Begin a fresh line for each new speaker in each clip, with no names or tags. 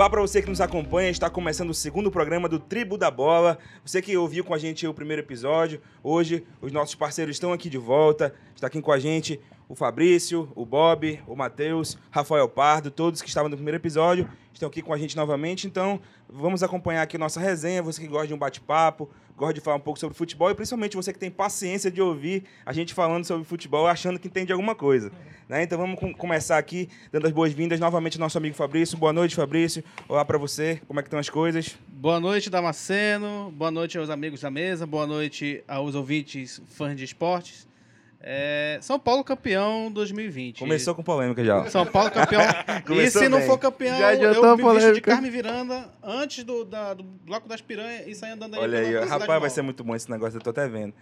Olá para você que nos acompanha, está começando o segundo programa do Tribo da Bola. Você que ouviu com a gente o primeiro episódio, hoje os nossos parceiros estão aqui de volta. Está aqui com a gente o Fabrício, o Bob, o Matheus, Rafael Pardo, todos que estavam no primeiro episódio estão aqui com a gente novamente. Então, vamos acompanhar aqui nossa resenha. Você que gosta de um bate-papo, gosta de falar um pouco sobre futebol e principalmente você que tem paciência de ouvir a gente falando sobre futebol achando que entende alguma coisa. Né? Então, vamos com começar aqui dando as boas-vindas novamente ao nosso amigo Fabrício. Boa noite, Fabrício. Olá para você. Como é que estão as coisas?
Boa noite, Damasceno. Boa noite aos amigos da mesa. Boa noite aos ouvintes fãs de esportes. É, São Paulo campeão 2020.
Começou com polêmica já.
São Paulo campeão. e se não for campeão,
Já
eu me visto de
polêmica.
Carme Viranda antes do, da- do bloco das piranhas e sair andando aí
Olha aí, rapaz, vai ser muito bom esse negócio, eu tô até vendo.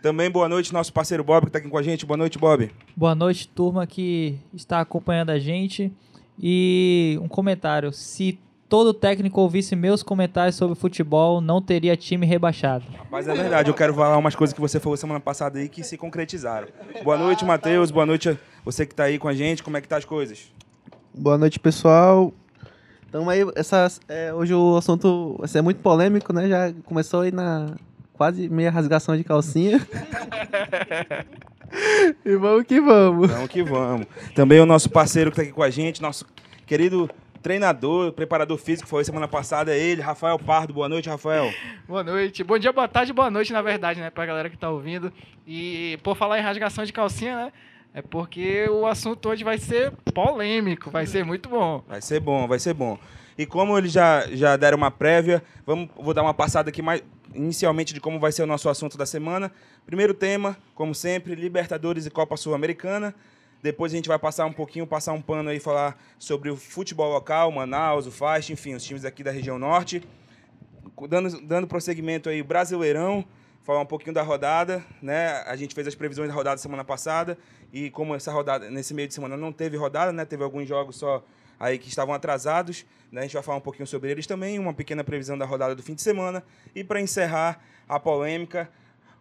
Também boa noite, nosso parceiro Bob, que tá aqui com a gente. Boa noite, Bob.
Boa noite, turma que está acompanhando a gente. E um comentário: se todo técnico ouvisse meus comentários sobre futebol, não teria time rebaixado.
Mas é verdade, eu quero falar umas coisas que você falou semana passada aí que se concretizaram. Boa noite, Matheus. Boa noite, você que tá aí com a gente. Como é que tá as coisas?
Boa noite, pessoal. Então aí, essa, é, hoje o assunto vai ser muito polêmico, né? Já começou aí na quase meia rasgação de calcinha. e vamos que vamos.
Vamos que vamos. Também o nosso parceiro que tá aqui com a gente, nosso querido treinador, preparador físico, foi semana passada, é ele, Rafael Pardo. Boa noite, Rafael.
Boa noite. Bom dia, boa tarde, boa noite, na verdade, né? Pra galera que tá ouvindo. E por falar em rasgação de calcinha, né? É porque o assunto hoje vai ser polêmico, vai ser muito bom.
Vai ser bom, vai ser bom. E como eles já, já deram uma prévia, vamos, vou dar uma passada aqui mais inicialmente de como vai ser o nosso assunto da semana. Primeiro tema, como sempre, Libertadores e Copa Sul-Americana. Depois a gente vai passar um pouquinho, passar um pano aí, falar sobre o futebol local, Manaus, o Fast, enfim, os times aqui da região norte. Dando, dando prosseguimento aí, Brasileirão, falar um pouquinho da rodada, né? A gente fez as previsões da rodada semana passada e como essa rodada, nesse meio de semana não teve rodada, né? Teve alguns jogos só aí que estavam atrasados, né? A gente vai falar um pouquinho sobre eles também, uma pequena previsão da rodada do fim de semana e para encerrar a polêmica,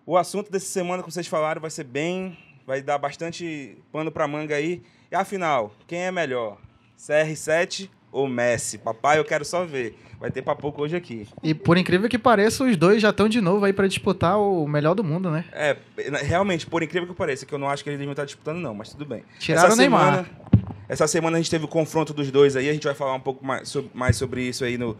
o assunto dessa semana, como vocês falaram, vai ser bem, vai dar bastante pano para manga aí. E afinal, quem é melhor? CR7 ou Messi? Papai, eu quero só ver. Vai ter papoco hoje aqui.
E por incrível que pareça, os dois já estão de novo aí pra disputar o melhor do mundo, né?
É, realmente, por incrível que pareça, que eu não acho que eles deviam estar disputando, não, mas tudo bem.
Tiraram o Neymar.
Semana, essa semana a gente teve o confronto dos dois aí, a gente vai falar um pouco mais sobre, mais sobre isso aí no,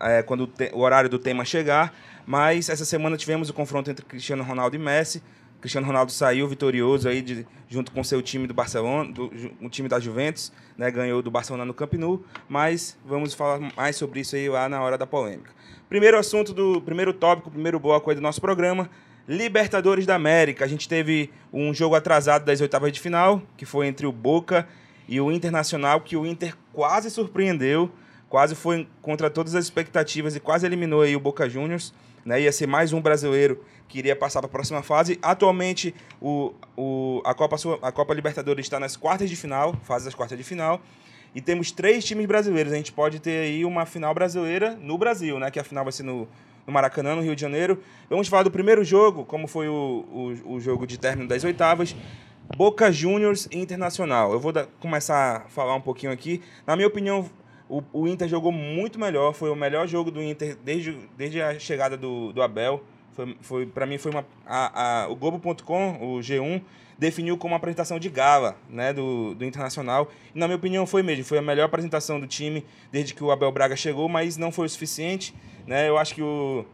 é, quando o, te- o horário do tema chegar. Mas essa semana tivemos o confronto entre Cristiano Ronaldo e Messi. Cristiano Ronaldo saiu vitorioso aí de- junto com seu time do Barcelona, do, o time da Juventus, né, ganhou do Barcelona no Camp Nou, mas vamos falar mais sobre isso aí lá na hora da polêmica. Primeiro assunto do primeiro tópico, primeiro bloco aí do nosso programa, Libertadores da América. A gente teve um jogo atrasado das oitavas de final, que foi entre o Boca e o Internacional, que o Inter quase surpreendeu, quase foi contra todas as expectativas e quase eliminou aí o Boca Juniors. Né? Ia ser mais um brasileiro que iria passar para a próxima fase. Atualmente, o, o, a, Copa, a Copa Libertadores está nas quartas de final, fase das quartas de final. E temos três times brasileiros. A gente pode ter aí uma final brasileira no Brasil, né? Que a final vai ser no, no Maracanã, no Rio de Janeiro. Vamos falar do primeiro jogo, como foi o, o, o jogo de término das oitavas. Boca Juniors e Internacional. Eu vou dar- começar a falar um pouquinho aqui. Na minha opinião, o, o Inter jogou muito melhor. Foi o melhor jogo do Inter desde, desde a chegada do, do Abel. Foi, foi, para mim, foi uma. A, a, o Globo.com, o G1, definiu como uma apresentação de gala né, do, do Internacional. E, na minha opinião, foi mesmo. Foi a melhor apresentação do time desde que o Abel Braga chegou, mas não foi o suficiente. Né? Eu acho que o,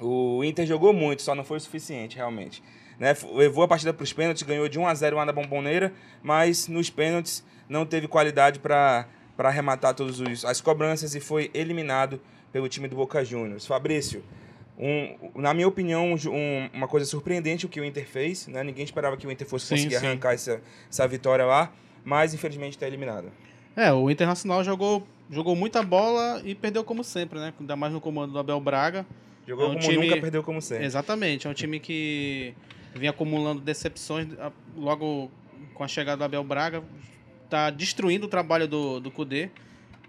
o Inter jogou muito, só não foi o suficiente, realmente. Né? Levou a partida para os pênaltis, ganhou de 1 a 0 lá na Bomboneira, mas nos pênaltis não teve qualidade para arrematar todas as cobranças e foi eliminado pelo time do Boca Juniors. Fabrício, um, na minha opinião, um um- uma coisa surpreendente o que o Inter fez. Né? Ninguém esperava que o Inter fosse
Sim,
conseguir
sim.
arrancar essa, essa vitória lá, mas infelizmente está eliminado.
É, o Internacional jogou, jogou muita bola e perdeu como sempre, né? Ainda mais no comando do Abel Braga.
Jogou
É um
como
time-
nunca, perdeu como sempre.
Exatamente, é um time que vinha acumulando decepções logo com a chegada do Abel Braga. Tá destruindo o trabalho do, do Kudê.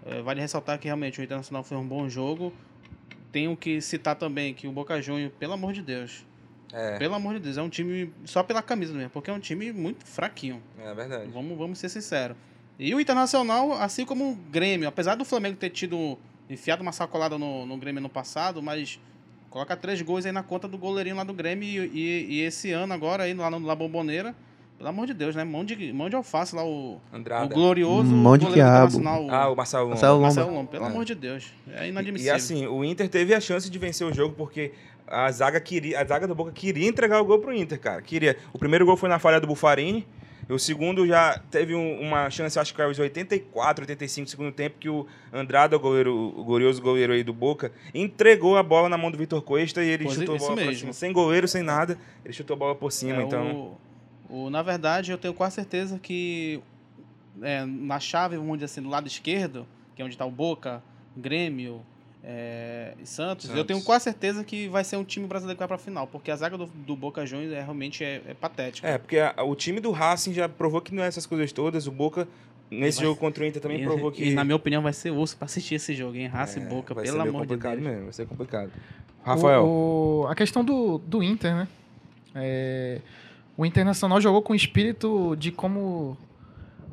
É, vale ressaltar que realmente o Internacional foi um bom jogo. Tenho que citar também que o Boca Juniors, pelo amor de Deus,
É,
pelo amor de Deus, é um time só pela camisa mesmo, porque é um time muito fraquinho.
é verdade.
Vamos, vamos ser sinceros. E o Internacional, assim como o Grêmio, apesar do Flamengo ter tido enfiado uma sacolada no, no Grêmio no passado, mas coloca três gols aí na conta do goleirinho lá do Grêmio e, e- e esse ano agora aí lá no La Bomboneira, pelo amor de Deus, né? Mão de, mão de alface lá, o, o glorioso
Mão de
do
quiabo.
O
Ah, o Marcelo Lomba.
Marcelo Lomba.
Marcelo Lomba. Pelo
É.
amor de Deus, é
E,
inadmissível.
e assim, o Inter teve a chance de vencer o jogo porque a zaga queria, a zaga do Boca queria entregar o gol pro Inter, cara. Queria. O primeiro gol foi na falha do Bufarini. E o segundo já teve um- uma chance, acho que aos 84, 85 do segundo tempo, que o Andrada, o, goleiro, o glorioso goleiro aí do Boca, entregou a bola na mão do Vitor Cuesta e ele
Pois é,
chutou a bola pra
mesmo.
cima. Sem goleiro, sem nada, ele chutou a bola por cima,
É,
então...
o- o- na verdade, eu tenho quase certeza que é, na chave, vamos dizer assim, do lado esquerdo, que é onde está o Boca, Grêmio é, e Santos, eu
Santos.
tenho quase certeza que vai ser um time brasileiro que vai para a final, porque a zaga do, do Boca Juniors é, realmente é, é patética.
É, porque a- o time do Racing já provou que não é essas coisas todas. O Boca, nesse
Vai-
jogo contra o Inter, também
e,
provou que...
e, na minha opinião, vai ser osso para assistir esse jogo, hein? Raça e
É,
Boca,
vai
pelo amor de
complicado
Deus.
mesmo, vai ser complicado. Rafael.
O, o- a questão do, do Inter, né? É, o Internacional jogou com o espírito de como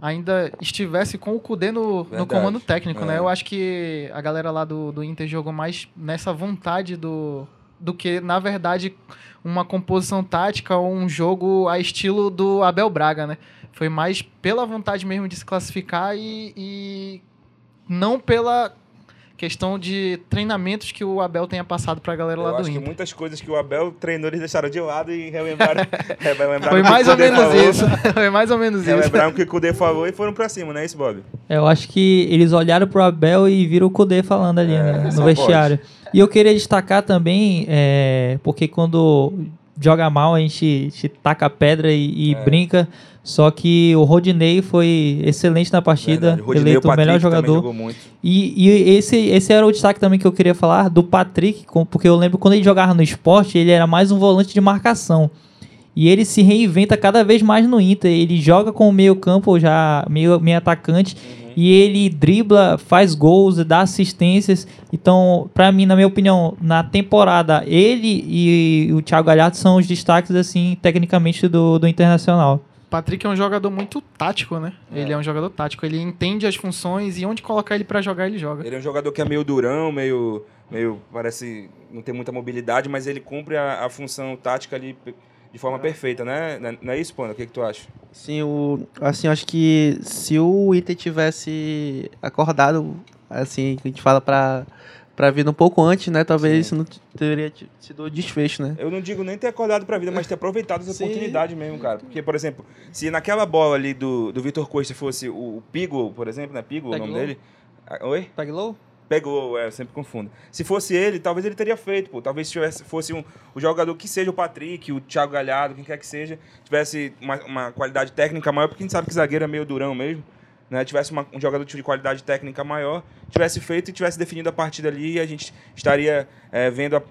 ainda estivesse com o Kudê no, no comando técnico,
É.
né? Eu acho que a galera lá do, do Inter jogou mais nessa vontade do, do que, na verdade, uma composição tática ou um jogo a estilo do Abel Braga, né? Foi mais pela vontade mesmo de se classificar e, e não pela questão de treinamentos que o Abel tenha passado pra galera lá
Eu
do
acho que
Inter.
muitas coisas que o Abel treinou eles deixaram de lado e relembraram. relembraram
Foi
o que
mais
o
ou
Kudê
menos
falou,
isso. Foi mais ou menos isso.
Relembraram o que o Kudê falou e foram pra cima, não é isso, Bob?
Eu acho que eles olharam pro Abel e viram o Kudê falando ali
É,
né, no vestiário. E eu queria destacar também, é, porque quando joga mal a gente, a gente taca pedra e, e
É.
brinca. Só que o Rodinei foi excelente na partida,
Verdade. Rodinei,
eleito o
Patrick
melhor jogador. E, e esse, esse era o destaque também que eu queria falar do Patrick, porque eu lembro quando ele jogava no esporte, ele era mais um volante de marcação. E ele se reinventa cada vez mais no Inter. Ele joga com o meio campo já, meio, meio atacante, e ele dribla, faz gols, dá assistências. Então, pra mim, na minha opinião, na temporada, ele e o Thiago Galhardo são os destaques, assim, tecnicamente do, do Internacional.
Patrick é um jogador muito tático, né? Ele é um jogador tático. Ele entende as funções e onde colocar ele pra jogar, ele joga.
Ele é um jogador que é meio durão, meio. meio parece não ter muita mobilidade, mas ele cumpre a, a função tática ali de forma perfeita, né? Não é- Não é isso, Panda? O que, que tu acha?
Sim, o, assim, eu acho que se o Inter tivesse acordado, assim, que a gente fala pra, pra vir um pouco antes, né? Talvez
Sim.
isso não teria sido o desfecho, né?
Eu não digo nem ter acordado pra vida, mas ter aproveitado essa
Sim.
oportunidade mesmo, cara. Porque, por exemplo, se naquela bola ali do, do Vitor Costa fosse o, o Pigo, por exemplo, né? Pigo, o nome
Peglow?
dele. Ah, Oi?
Pegou?
Pegou, é, eu sempre confundo. Se fosse ele, talvez ele teria feito, pô. Talvez se tivesse, fosse um, o jogador que seja o Patrick, o Thiago Galhardo, quem quer que seja, tivesse uma, uma qualidade técnica maior, porque a gente sabe que zagueiro é meio durão mesmo, né? Tivesse uma- um jogador de qualidade técnica maior, tivesse feito e tivesse definido a partida ali, e a gente estaria é, vendo a-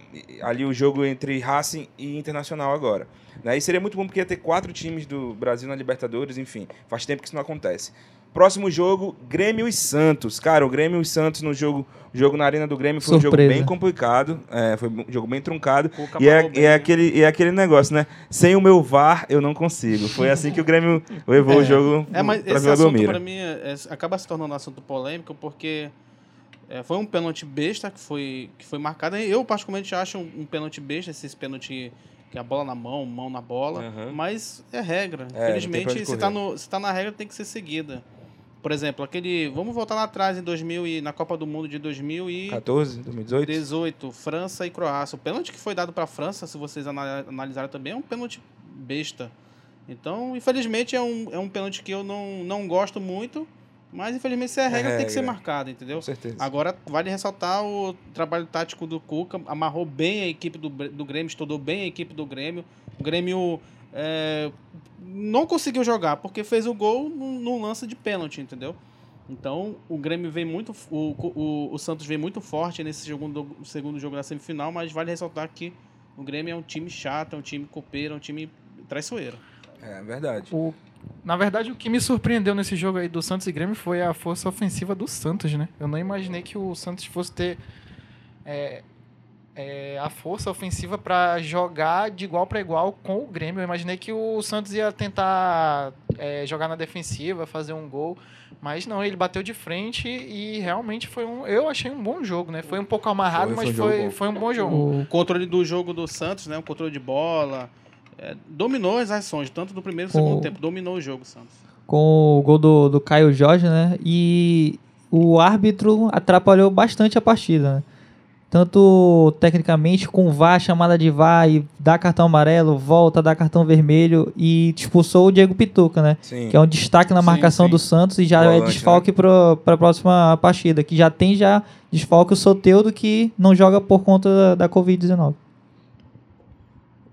ali o jogo entre Racing e Internacional agora. Né? E seria muito bom porque ia ter quatro times do Brasil na Libertadores, enfim. Faz tempo que isso não acontece. Próximo jogo, Grêmio e Santos. Cara, o Grêmio e Santos no jogo, jogo na Arena do Grêmio foi um
Surpresa.
jogo bem complicado. é, foi um jogo bem truncado.
Cuca
E é, e,
bem,
é
né?
aquele, e é aquele negócio, né? Sem o meu VAR, eu não consigo. Foi assim que o Grêmio levou o jogo
É, mas
pra
esse assunto pra mim é- é- acaba se tornando um assunto polêmico porque é, foi um pênalti besta que foi, que foi marcado. Eu, particularmente, acho um, um pênalti besta, esses pênalti que é a bola na mão, mão na bola.
Aham.
Mas é regra.
É,
Infelizmente, se tá, se tá na regra, tem que ser seguida. Por exemplo, aquele. Vamos voltar lá atrás em 2000 e na Copa do Mundo de 2018.
14, 2018?
18, França e Croácia. O pênalti que foi dado para a França, se vocês ana- analisarem também, é um pênalti besta. Então, infelizmente, é um, é um pênalti que eu não, não gosto muito, mas infelizmente se é regra, tem que ser
regra.
marcado, entendeu?
Com certeza.
Agora, vale ressaltar o trabalho tático do Cuca, amarrou bem a equipe do, do Grêmio, estudou bem a equipe do Grêmio. O Grêmio é, não conseguiu jogar porque fez o gol num, num lance de pênalti, entendeu? Então, o Grêmio vem muito. O, o, o Santos vem muito forte nesse segundo, segundo jogo da semifinal, mas vale ressaltar que o Grêmio é um time chato, é um time copeiro, é um time traiçoeiro.
É verdade.
O- na verdade, o que me surpreendeu nesse jogo aí do Santos e Grêmio foi a força ofensiva do Santos, né? Eu não imaginei que o Santos fosse ter é, é, a força ofensiva para jogar de igual para igual com o Grêmio. Eu imaginei que o Santos ia tentar é, jogar na defensiva, fazer um gol. Mas não, ele bateu de frente e realmente foi um. Eu achei um bom jogo, né? Foi um pouco amarrado,
Foi, foi
mas
um
foi,
bom.
foi um bom jogo.
O controle do jogo do Santos, né? O controle de bola. é, dominou as ações, tanto do primeiro como do segundo tempo. Dominou o jogo, o Santos.
com o gol do, do Caio Jorge, né? E o árbitro atrapalhou bastante a partida, né? Tanto tecnicamente com VAR, chamada de VAR e dá cartão amarelo, volta, dá cartão vermelho e expulsou o Diego Pituca, né?
Sim.
Que é um destaque na
Sim,
marcação
sim.
do Santos e já é desfalque para a próxima partida, que já tem já desfalque o Soteudo que não joga por conta da, da Covid-19.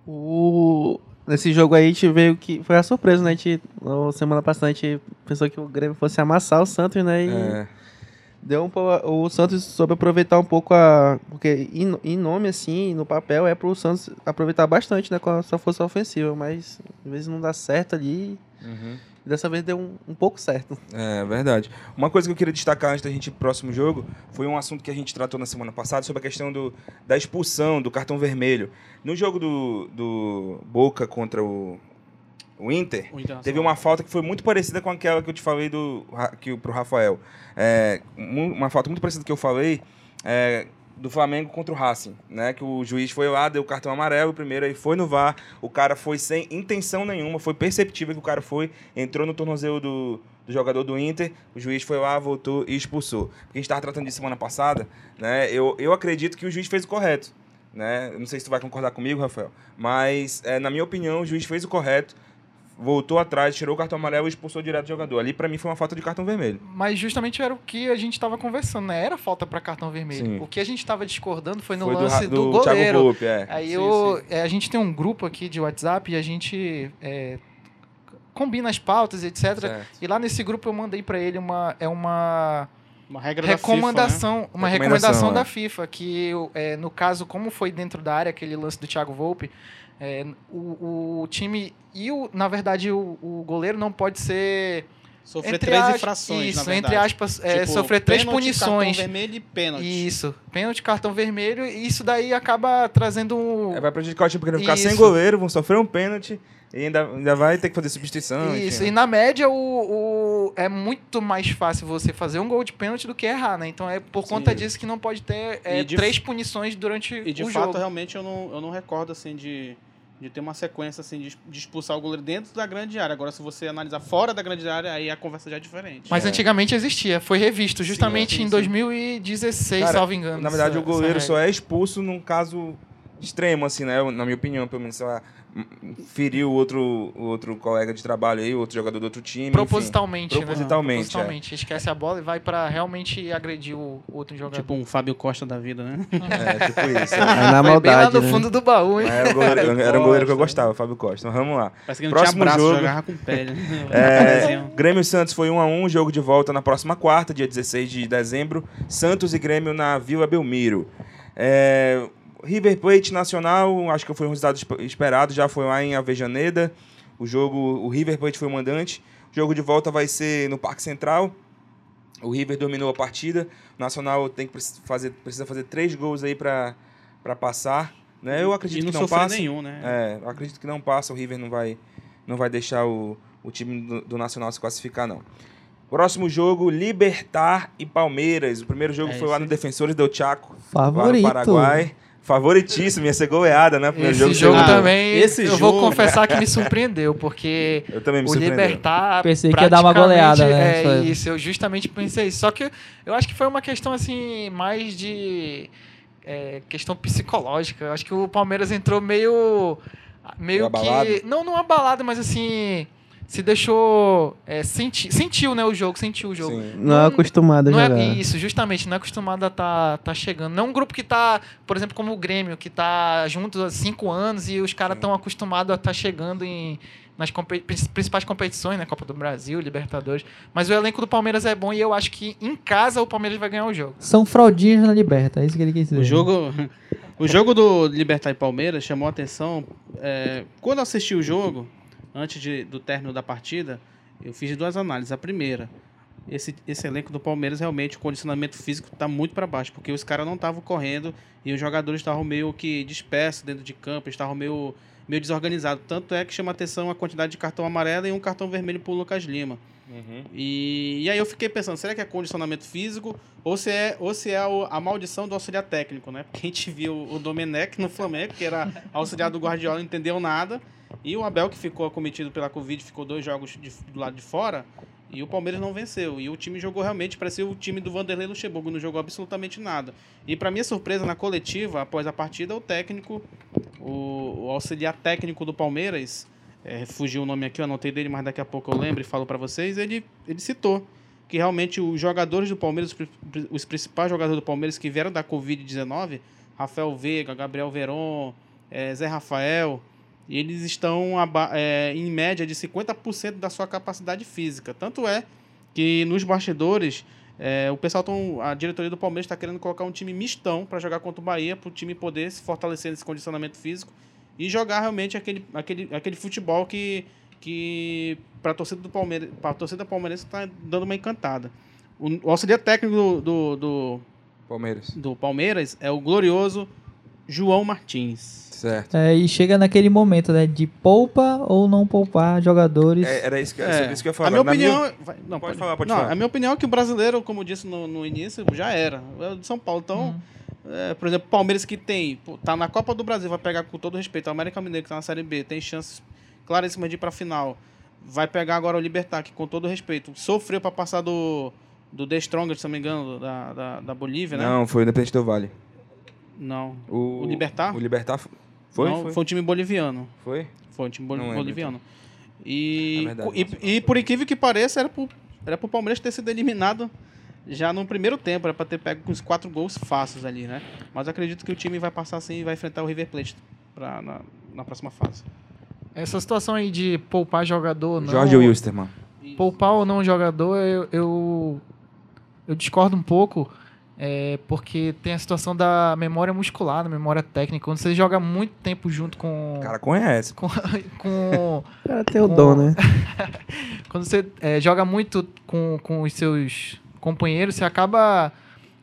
O... Nesse jogo aí, a gente veio que. Foi a surpresa, né? A gente, na semana passada, a gente pensou que o Grêmio fosse amassar o Santos, né? E
É,
deu um. O Santos soube aproveitar um pouco a. Porque em, em nome, assim, no papel, é pro Santos aproveitar bastante, né? Com a sua força ofensiva. Mas às vezes não dá certo ali.
uhum.
E dessa vez deu um, um pouco certo.
É verdade. Uma coisa que eu queria destacar antes da gente ir pro próximo jogo foi um assunto que a gente tratou na semana passada sobre a questão do, da expulsão, do cartão vermelho. No jogo do, do Boca contra o, o Inter,
O Internacional.
teve uma falta que foi muito parecida com aquela que eu te falei do, que, pro Rafael. É, uma falta muito parecida que eu falei é, do Flamengo contra o Racing, né? Que o juiz foi lá, deu o cartão amarelo primeiro, aí foi no VAR, o cara foi sem intenção nenhuma, foi perceptível que o cara foi, entrou no tornozelo do, do jogador do Inter, o juiz foi lá, voltou e expulsou. Porque a gente estava tratando disso semana passada, né? Eu, eu acredito que o juiz fez o correto, né? Não sei se tu vai concordar comigo, Rafael, mas é, na minha opinião o juiz fez o correto, voltou atrás, tirou o cartão amarelo e expulsou direto o jogador. Ali pra mim foi uma falta de cartão vermelho.
Mas justamente era o que a gente estava conversando, né? Era falta para cartão vermelho.
Sim.
O que a gente estava discordando foi no
foi
lance
do,
do,
do Thiago
goleiro.
Volpe, é.
Aí
Sim,
eu, é, a gente tem um grupo aqui de WhatsApp e a gente é, combina as pautas, etc.
Certo.
E lá nesse grupo eu mandei para ele uma é uma
Uma regra da FIFA, né?
recomendação, uma
Recomendação,
recomendação
é.
da FIFA que é, no caso como foi dentro da área aquele lance do Thiago Volpe, é, o, o time e o, na verdade o, o goleiro não pode ser
Sofrer
entre
três
as-
infrações,
isso, entre aspas, é,
Tipo,
sofrer três
pênalti,
punições.
Cartão vermelho e pênalti.
Isso, pênalti, cartão vermelho, e isso daí acaba trazendo um.
É, vai prejudicar o time porque vai ficar sem goleiro, vão sofrer um pênalti e ainda, ainda vai ter que fazer substituição.
Isso,
enfim.
e na média o, o- é muito mais fácil você fazer um gol de pênalti do que errar, né? Então é por
Sim.
conta disso que não pode ter é,
de-
três punições durante
E de
o
fato,
jogo.
realmente, eu não, eu não recordo assim de, de ter uma sequência assim de, de expulsar o goleiro dentro da grande área. Agora, se você analisar fora da grande área, aí a conversa já é diferente.
Mas
É.
antigamente existia, foi revisto justamente
sim,
em
sim.
2016,
Cara,
salvo engano.
Na verdade,
essa-
o goleiro só é expulso num caso extremo, assim, né? Na minha opinião, pelo menos, sei lá, m- feriu o outro, o outro colega de trabalho aí, outro jogador do outro time. enfim.
Propositalmente, né?
Propositalmente, é.
Propositalmente. Esquece a bola e vai pra realmente agredir o outro jogador.
Tipo um Fábio Costa da vida, né?
É, tipo isso.
É
é.
na
Foi bem lá
maldade.
no
né?
fundo do baú, hein?
Era, o goleiro, era um goleiro que eu gostava, Fábio Costa. Mas vamos lá.
Parece que não
Próximo
tinha braço,
jogo.
jogava com pele. né?
É, Grêmio e Santos foi 1 a 1 jogo de volta na próxima quarta, dia 16 de dezembro. Santos e Grêmio na Vila Belmiro. É, River Plate Nacional, acho que foi um resultado esp- esperado, já foi lá em Avejaneda. O jogo, o River Plate foi o mandante. O jogo de volta vai ser no Parque Central. O River dominou a partida. O Nacional tem que fazer, precisa fazer três gols aí para passar. Né? Eu acredito
e não
que não passa.
nenhum, né?
É, eu acredito que não passa, o River não vai, não vai deixar o, o time do, do Nacional se classificar, não. Próximo jogo, Libertar e Palmeiras. O primeiro jogo
É
foi lá no Defensores del Chaco, lá no
Favorito.
Paraguai. Favoritíssimo, ia ser goleada, né? Primeiro
Esse
jogo,
jogo, também,
esse
eu
jogo-
vou confessar que me surpreendeu, porque
Eu também me
o. Libertar
Pensei que ia dar uma goleada, né?
É
Isso.
eu justamente pensei isso. Só que eu acho que foi uma questão assim, mais de é, questão psicológica. Eu acho que o Palmeiras entrou meio.
Meio
que. Não, não abalado, mas assim. Se deixou. é, senti, sentiu, né, o jogo, sentiu o jogo.
Sim.
Não é acostumado a
Não
jogar.
é isso, justamente, não é acostumado a tá, tá chegando. Não é um grupo que tá, por exemplo, como o Grêmio, que tá junto há cinco anos e os caras estão acostumados a estar chegando em, nas compe- prin- principais competições, né? Copa do Brasil, Libertadores. Mas o elenco do Palmeiras é bom e eu acho que em casa o Palmeiras vai ganhar o jogo.
São fraldinhas na Liberta, é isso que ele quis dizer.
O jogo, o jogo do Libertar e Palmeiras chamou a atenção. é, quando eu assisti o jogo, antes de- do término da partida, eu fiz duas análises. A primeira, esse, esse elenco do Palmeiras realmente o condicionamento físico está muito para baixo, porque os caras não estavam correndo e os jogadores estavam meio que dispersos dentro de campo, estavam meio meio desorganizado. Tanto é que chama atenção a quantidade de cartão amarelo e um cartão vermelho pro Lucas Lima. E, e aí eu fiquei pensando, será que é condicionamento físico ou se é, ou se é o- a maldição do auxiliar técnico, né? Porque a gente viu o Domenech no Flamengo, que era auxiliar do Guardiola, não entendeu nada. E o Abel, que ficou acometido pela Covid, ficou dois jogos de- do lado de fora. E o Palmeiras não venceu. E o time jogou realmente, parecia o time do Vanderlei Luxemburgo, não jogou absolutamente nada. E para minha surpresa, na coletiva, após a partida, o técnico, o, o auxiliar técnico do Palmeiras, é, fugiu o nome aqui, eu anotei dele, mas daqui a pouco eu lembro e falo para vocês, ele, ele citou que realmente os jogadores do Palmeiras, os pri- os principais jogadores do Palmeiras que vieram da Covid-19, Rafael Veiga, Gabriel Veron, eh, Zé Rafael, eles estão eh, em média de 50% da sua capacidade física. Tanto é que nos bastidores, eh, o pessoal tão, a diretoria do Palmeiras está querendo colocar um time mistão para jogar contra o Bahia, para o time poder se fortalecer nesse condicionamento físico e jogar realmente aquele, aquele, aquele futebol que, que para a torcida do Palmeiras, para a torcida palmeirense está dando uma encantada. O, o auxiliar técnico do, do, do,
Palmeiras.
do Palmeiras é o glorioso João Martins.
Certo.
É, e chega naquele momento, né? De poupa ou não poupar jogadores.
É, era isso que,
É,
isso que eu ia falar.
a minha
Na
opinião. vai- não,
Pode falar, pode
não,
falar.
A minha opinião é que o brasileiro, como eu disse no, no início, já era. É o de São Paulo. Então, é, por exemplo, o Palmeiras que tem. tá na Copa do Brasil, vai pegar com todo respeito. O América Mineiro que tá na Série B, tem chances claríssimas de ir pra final. Vai pegar agora o Libertar, que com todo respeito, sofreu pra passar do. Do The Strongest, se não me engano, da, da, da Bolívia, né?
Não, foi o Independente do Vale.
Não.
O,
O Libertar?
O Libertar foi?
Não,
foi?
um time boliviano.
Foi?
Foi um time
lembro,
boliviano. E,
É verdade,
e,
nossa.
e por incrível que pareça, era pro, era pro Palmeiras ter sido eliminado já no primeiro tempo. Era pra ter pego com os quatro gols fáceis ali, né? Mas acredito que o time vai passar assim e vai enfrentar o River Plate pra, na, na próxima fase.
Essa situação aí de poupar jogador, não.
Jorge Wilstermann.
Poupar ou não jogador, eu, eu, eu discordo um pouco, é, porque tem a situação da memória muscular, da memória técnica. Quando você joga muito tempo junto com.
O cara conhece.
com, com
O cara tem o
Com-
dom, né?
quando você é, joga muito com, com os seus companheiros, você acaba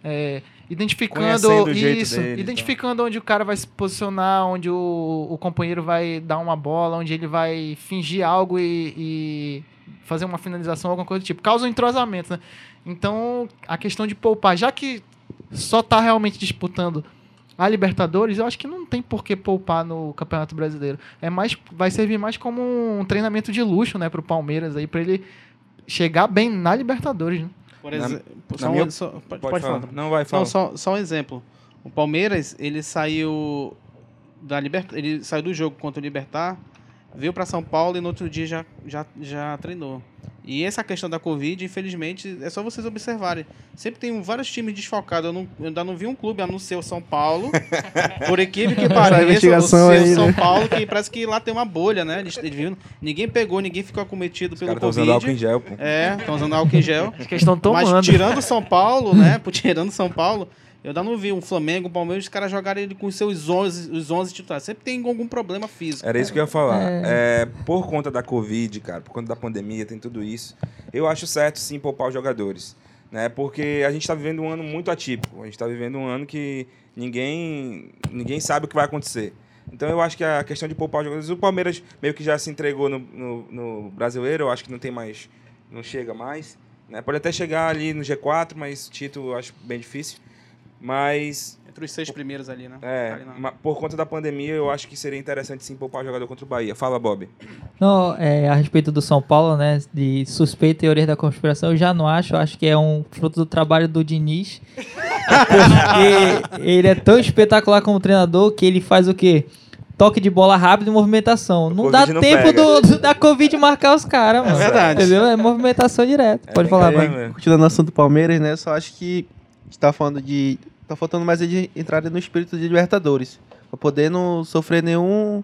é, identificando isso,
dele e
identificando onde o cara vai se posicionar, onde o, o companheiro vai dar uma bola, onde ele vai fingir algo e, e fazer uma finalização, alguma coisa do tipo. Causa um entrosamento, né? Então, a questão de poupar, já que só tá realmente disputando a Libertadores, eu acho que não tem por que poupar no Campeonato Brasileiro. É mais, vai servir mais como um treinamento de luxo, né, pro Palmeiras aí, para ele chegar bem na Libertadores, né?
Por exemplo,
na
só,
minha-
um, só- pode,
Pode,
pode
falar.
falar.
Não, vai falar.
Não, só, só um exemplo. O Palmeiras, ele saiu da Liberta, ele saiu do jogo contra o Libertar, veio para São Paulo e no outro dia já, já, já treinou. E essa questão da Covid, infelizmente, é só vocês observarem. Sempre tem vários times desfalcados. Eu, não- eu ainda não vi um clube, a não ser o São Paulo. por equipe que pareça, o
investigação
seu
aí,
São
né?
Paulo, que parece que lá tem uma bolha, né? Eles, eles viram, ninguém pegou, ninguém ficou acometido
Os
pelo
caras estão usando álcool em
Covid.
gel, pô.
É, estão usando álcool em gel.
Acho que eles estão tomando.
Mas tirando São Paulo, né? Por tirando São Paulo, eu ainda não vi um Flamengo, um Palmeiras, os caras jogarem ele com os seus 11, os 11 titulares. Sempre tem algum problema físico.
Era isso que eu ia falar. É, por conta da Covid, cara, por conta da pandemia, tem tudo isso. Eu acho certo, sim, poupar os jogadores. Né? Porque a gente está vivendo um ano muito atípico. A gente está vivendo um ano que ninguém, ninguém sabe o que vai acontecer. Então eu acho que a questão de poupar os jogadores. O Palmeiras meio que já se entregou no, no, no brasileiro, eu acho que não tem mais. não chega mais. Né? Pode até chegar ali no G4, mas título eu acho bem difícil. Mas
Entre os seis primeiros ali, né?
é,
Ali na-
por conta da pandemia, eu acho que seria interessante sim poupar o jogador contra o Bahia. Fala, Bob.
Não, é, a respeito do São Paulo, né, de suspeita e teoria da conspiração, eu já não acho, eu acho que é um fruto do trabalho do Diniz. Porque ele é tão espetacular como treinador que ele faz o quê? Toque de bola rápido e movimentação. Não
Covid
dá
não
tempo do, do- da Covid marcar os caras, mano.
verdade.
Entendeu? É movimentação direta.
É,
Pode falar, mano.
é,
Continuando no assunto do Palmeiras, né? Só acho que a gente tá falando de. Tá faltando mais de entrar no espírito de Libertadores. Pra poder não sofrer nenhum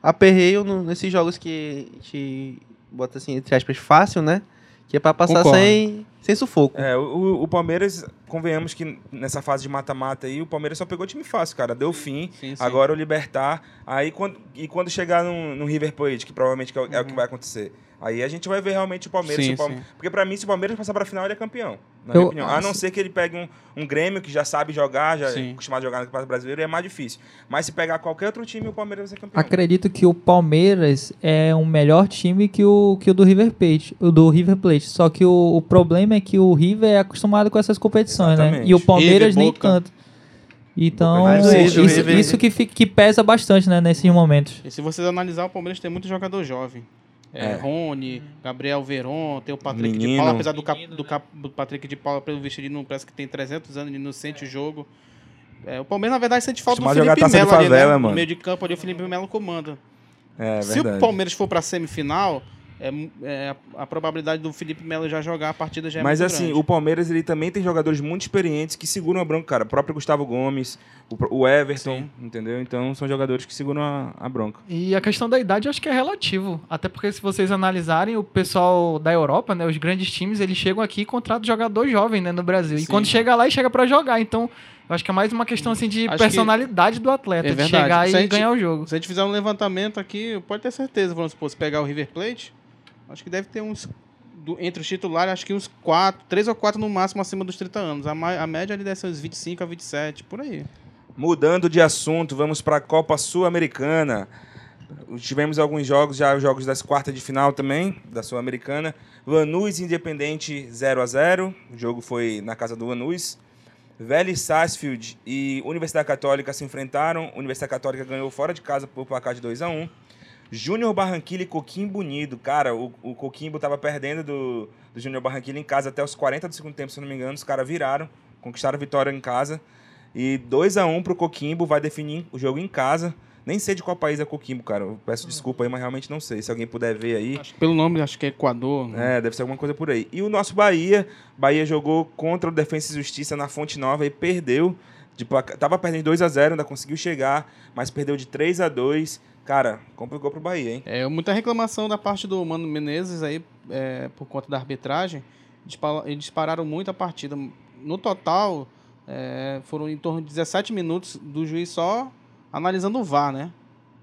aperreio no- nesses jogos que a gente bota assim, entre aspas, fácil, né? Que é pra passar
Concordo.
sem, sem sufoco.
É, o, o Palmeiras, convenhamos que nessa fase de mata-mata aí, o Palmeiras só pegou time fácil, cara. Deu fim.
Sim, sim.
Agora o Libertar. Aí quando, e quando chegar no, no River Plate, que provavelmente é, o- é o que vai acontecer. Aí a gente vai ver realmente o Palmeiras.
Sim,
o Palme-
sim.
Porque pra mim, se o Palmeiras passar pra final, ele é campeão. Na
Eu-
minha opinião. A não ser que ele pegue um, um Grêmio que já sabe jogar, já é
Sim.
acostumado a jogar no Campeonato Brasileiro, é mais difícil. Mas se pegar qualquer outro time, o Palmeiras vai ser campeão.
Acredito que o Palmeiras é um melhor time que o, que o do River Plate, o do River Plate. Só que o, o problema é que o River é acostumado com essas competições, né?
Exatamente.
E o Palmeiras
River,
nem tanto. Então,
o
isso,
River-
isso que, fica- que pesa bastante, né, nesses momentos.
E se vocês analisar, o Palmeiras tem muito jogador jovem. É,
É.
Rony, Gabriel Veron, tem o Patrick de
Menino.
Paula, apesar do, cap, do, cap, do Patrick de Paula, pelo visto, ele não parece que tem 300 anos, ele não sente o jogo. É, o Palmeiras, na verdade, sente falta do
Acostumado a jogar
Felipe
de
Melo ali,
favela,
né?
mano.
No meio de campo ali, o Felipe Melo comanda.
É
Se
verdade.
o Palmeiras for pra semifinal, é, é, a probabilidade do Felipe Melo já jogar a partida já é
Mas
muito
assim,
grande.
o Palmeiras ele também tem jogadores muito experientes que seguram a bronca, cara. O próprio Gustavo Gomes, o, o Everton,
Sim.
entendeu? Então são jogadores que seguram a, a bronca.
E a questão da idade eu acho que é relativo. Até porque se vocês analisarem, o pessoal da Europa, né, os grandes times, eles chegam aqui e contratam jogador jovem né, no Brasil. E
Sim.
quando chega lá, e chega pra jogar. Então, eu acho que é mais uma questão assim, de
Acho
personalidade do atleta,
é
de
verdade.
chegar
Se
e
gente-
ganhar o jogo.
Se a gente fizer um levantamento aqui, pode ter certeza, vamos supor, se pegar o River Plate, acho que deve ter uns. do- entre os titulares, acho que uns 4, 3 ou 4 no máximo acima dos 30 anos. A, a média ali deve ser uns 25 a 27, por aí.
Mudando de assunto, vamos para a Copa Sul-Americana. Tivemos alguns jogos, já os jogos das quartas de final também, da Sul-Americana. Lanús Independente 0 a 0 O jogo foi na casa do Lanús. Vélez Sarsfield e Universidade Católica se enfrentaram. Universidade Católica ganhou fora de casa por placar de 2 a 1 Júnior Barranquilla e Coquimbo Unido. Cara, o, o Coquimbo estava perdendo do, do Júnior Barranquilla em casa até os 40 do segundo tempo, se não me engano. Os caras viraram, conquistaram a vitória em casa. E 2 a 1 pro Coquimbo, vai definir o jogo em casa. Nem sei de qual país é Coquimbo, cara. Eu peço desculpa aí, mas realmente não sei. Se alguém puder ver aí.
Acho que pelo nome, acho que é Equador. né?
É, deve ser alguma coisa por aí. E o nosso Bahia, Bahia jogou contra o Defensa e Justiça na Fonte Nova e perdeu. De placa... Tava perdendo 2 a 0 ainda conseguiu chegar, mas perdeu de 3 a 2 Cara, complicou pro Bahia, hein?
É, muita reclamação da parte do Mano Menezes aí, é, por conta da arbitragem. Eles dispararam muito a partida. No total, é, foram em torno de 17 minutos do juiz só analisando o VAR, né?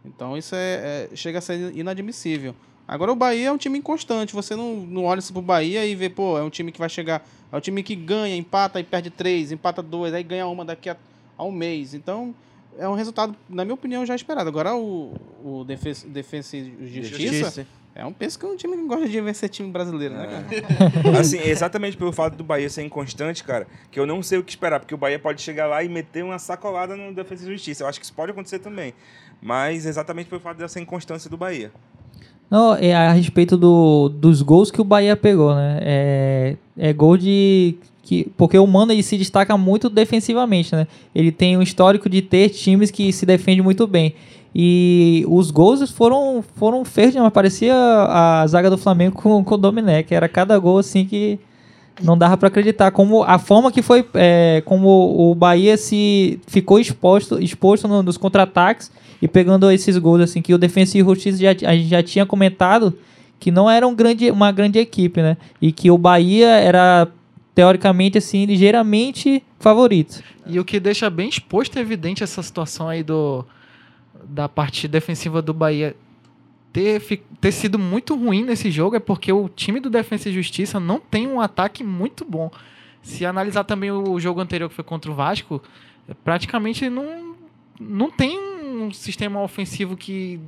Então isso é, é- chega a ser inadmissível. Agora o Bahia é um time inconstante. Você não, não olha assim pro Bahia e vê, pô, é um time que vai chegar. É um time que ganha, empata e perde três, empata dois, aí ganha uma daqui a, a um mês. Então, é um resultado, na minha opinião, já esperado. Agora o, o Defensa, Defensa e Justiça, é um penso que é um time que gosta de vencer time brasileiro, né, cara?
Assim, exatamente pelo fato do Bahia ser inconstante, cara, que eu não sei o que esperar, porque o Bahia pode chegar lá e meter uma sacolada no Defesa e Justiça. Eu acho que isso pode acontecer também. Mas exatamente pelo fato dessa inconstância do Bahia.
Não, é a respeito do, dos gols que o Bahia pegou, né? É, é gol de. Que, porque o Mano ele se destaca muito defensivamente, né? Ele tem um histórico de ter times que se defendem muito bem. E os gols foram, foram feios, mas parecia a zaga do Flamengo com, com o Domenech. Era cada gol assim que não dava para acreditar. Como a forma que foi. é, como o Bahia se ficou exposto, exposto no- nos contra-ataques e pegando esses gols, assim, que o Defensa e Justiça já, a gente já tinha comentado que não era um grande, uma grande equipe, né? E que o Bahia era, teoricamente, assim, ligeiramente favorito.
E o que deixa bem exposto e evidente essa situação aí do, da parte defensiva do Bahia ter, ter sido muito ruim nesse jogo é porque o time do Defensa e Justiça não tem um ataque muito bom. Se analisar também o jogo anterior que foi contra o Vasco, é, praticamente não, não tem um sistema ofensivo que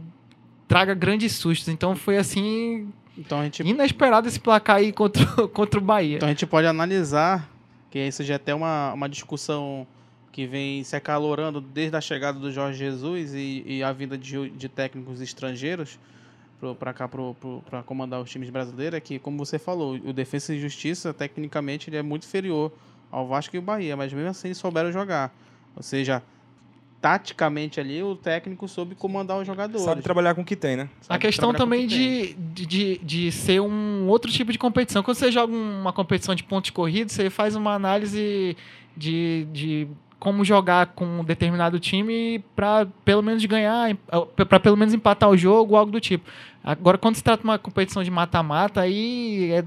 traga grandes sustos. Então foi assim
Então a gente
inesperado esse placar aí contra, o- contra o Bahia.
Então a gente pode analisar, que isso já é até uma, uma discussão que vem se acalorando desde a chegada do Jorge Jesus e, e a vinda de, de técnicos estrangeiros para cá para comandar os times brasileiros, é que, como você falou, o Defesa e Justiça, tecnicamente, ele é muito inferior ao Vasco e o Bahia, mas mesmo assim eles souberam jogar. Ou seja, taticamente ali, o técnico soube comandar os jogadores.
Sabe trabalhar com o que tem, né?
A
Sabe
questão
trabalhar com o
também
que
de, de, de ser um outro tipo de competição. Quando você joga uma competição de pontos corridos, você faz uma análise de, de como jogar com um determinado time para pelo menos ganhar, para pelo menos empatar o jogo, algo do tipo. Agora, quando se trata de uma competição de mata-mata, aí é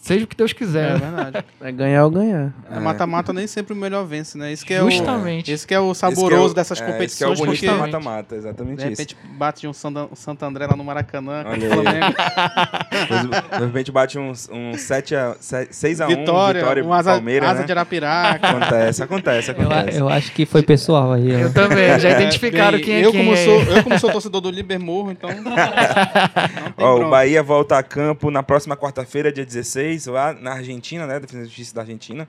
seja o que Deus
É
quiser.
verdade.
É ganhar ou ganhar.
É, Mata-mata nem sempre o melhor vence, né? Isso que é
Justamente.
o, esse que é o
Esse que é
saboroso
o-
dessas
é, esse que é o
competições,
bonito
porque
mata-mata, exatamente
de
isso.
repente bate de um Santa- Santo André lá no Maracanã
Olha aí. De repente bate um, um 7 a, 6 a 1
Vitória,
vitória
um asa,
Palmeiras,
asa
né?
de Arapiraca.
Acontece, acontece,
Eu,
acontece.
eu acho que foi pessoal aí.
Eu também, já
É,
identificaram
bem,
quem é
eu
quem.
como sou Eu como sou torcedor do Libermorro, então
Ó, o. Bahia volta a campo na próxima quarta-feira, dia 16, lá na Argentina, né? Defesa e Justiça da Argentina.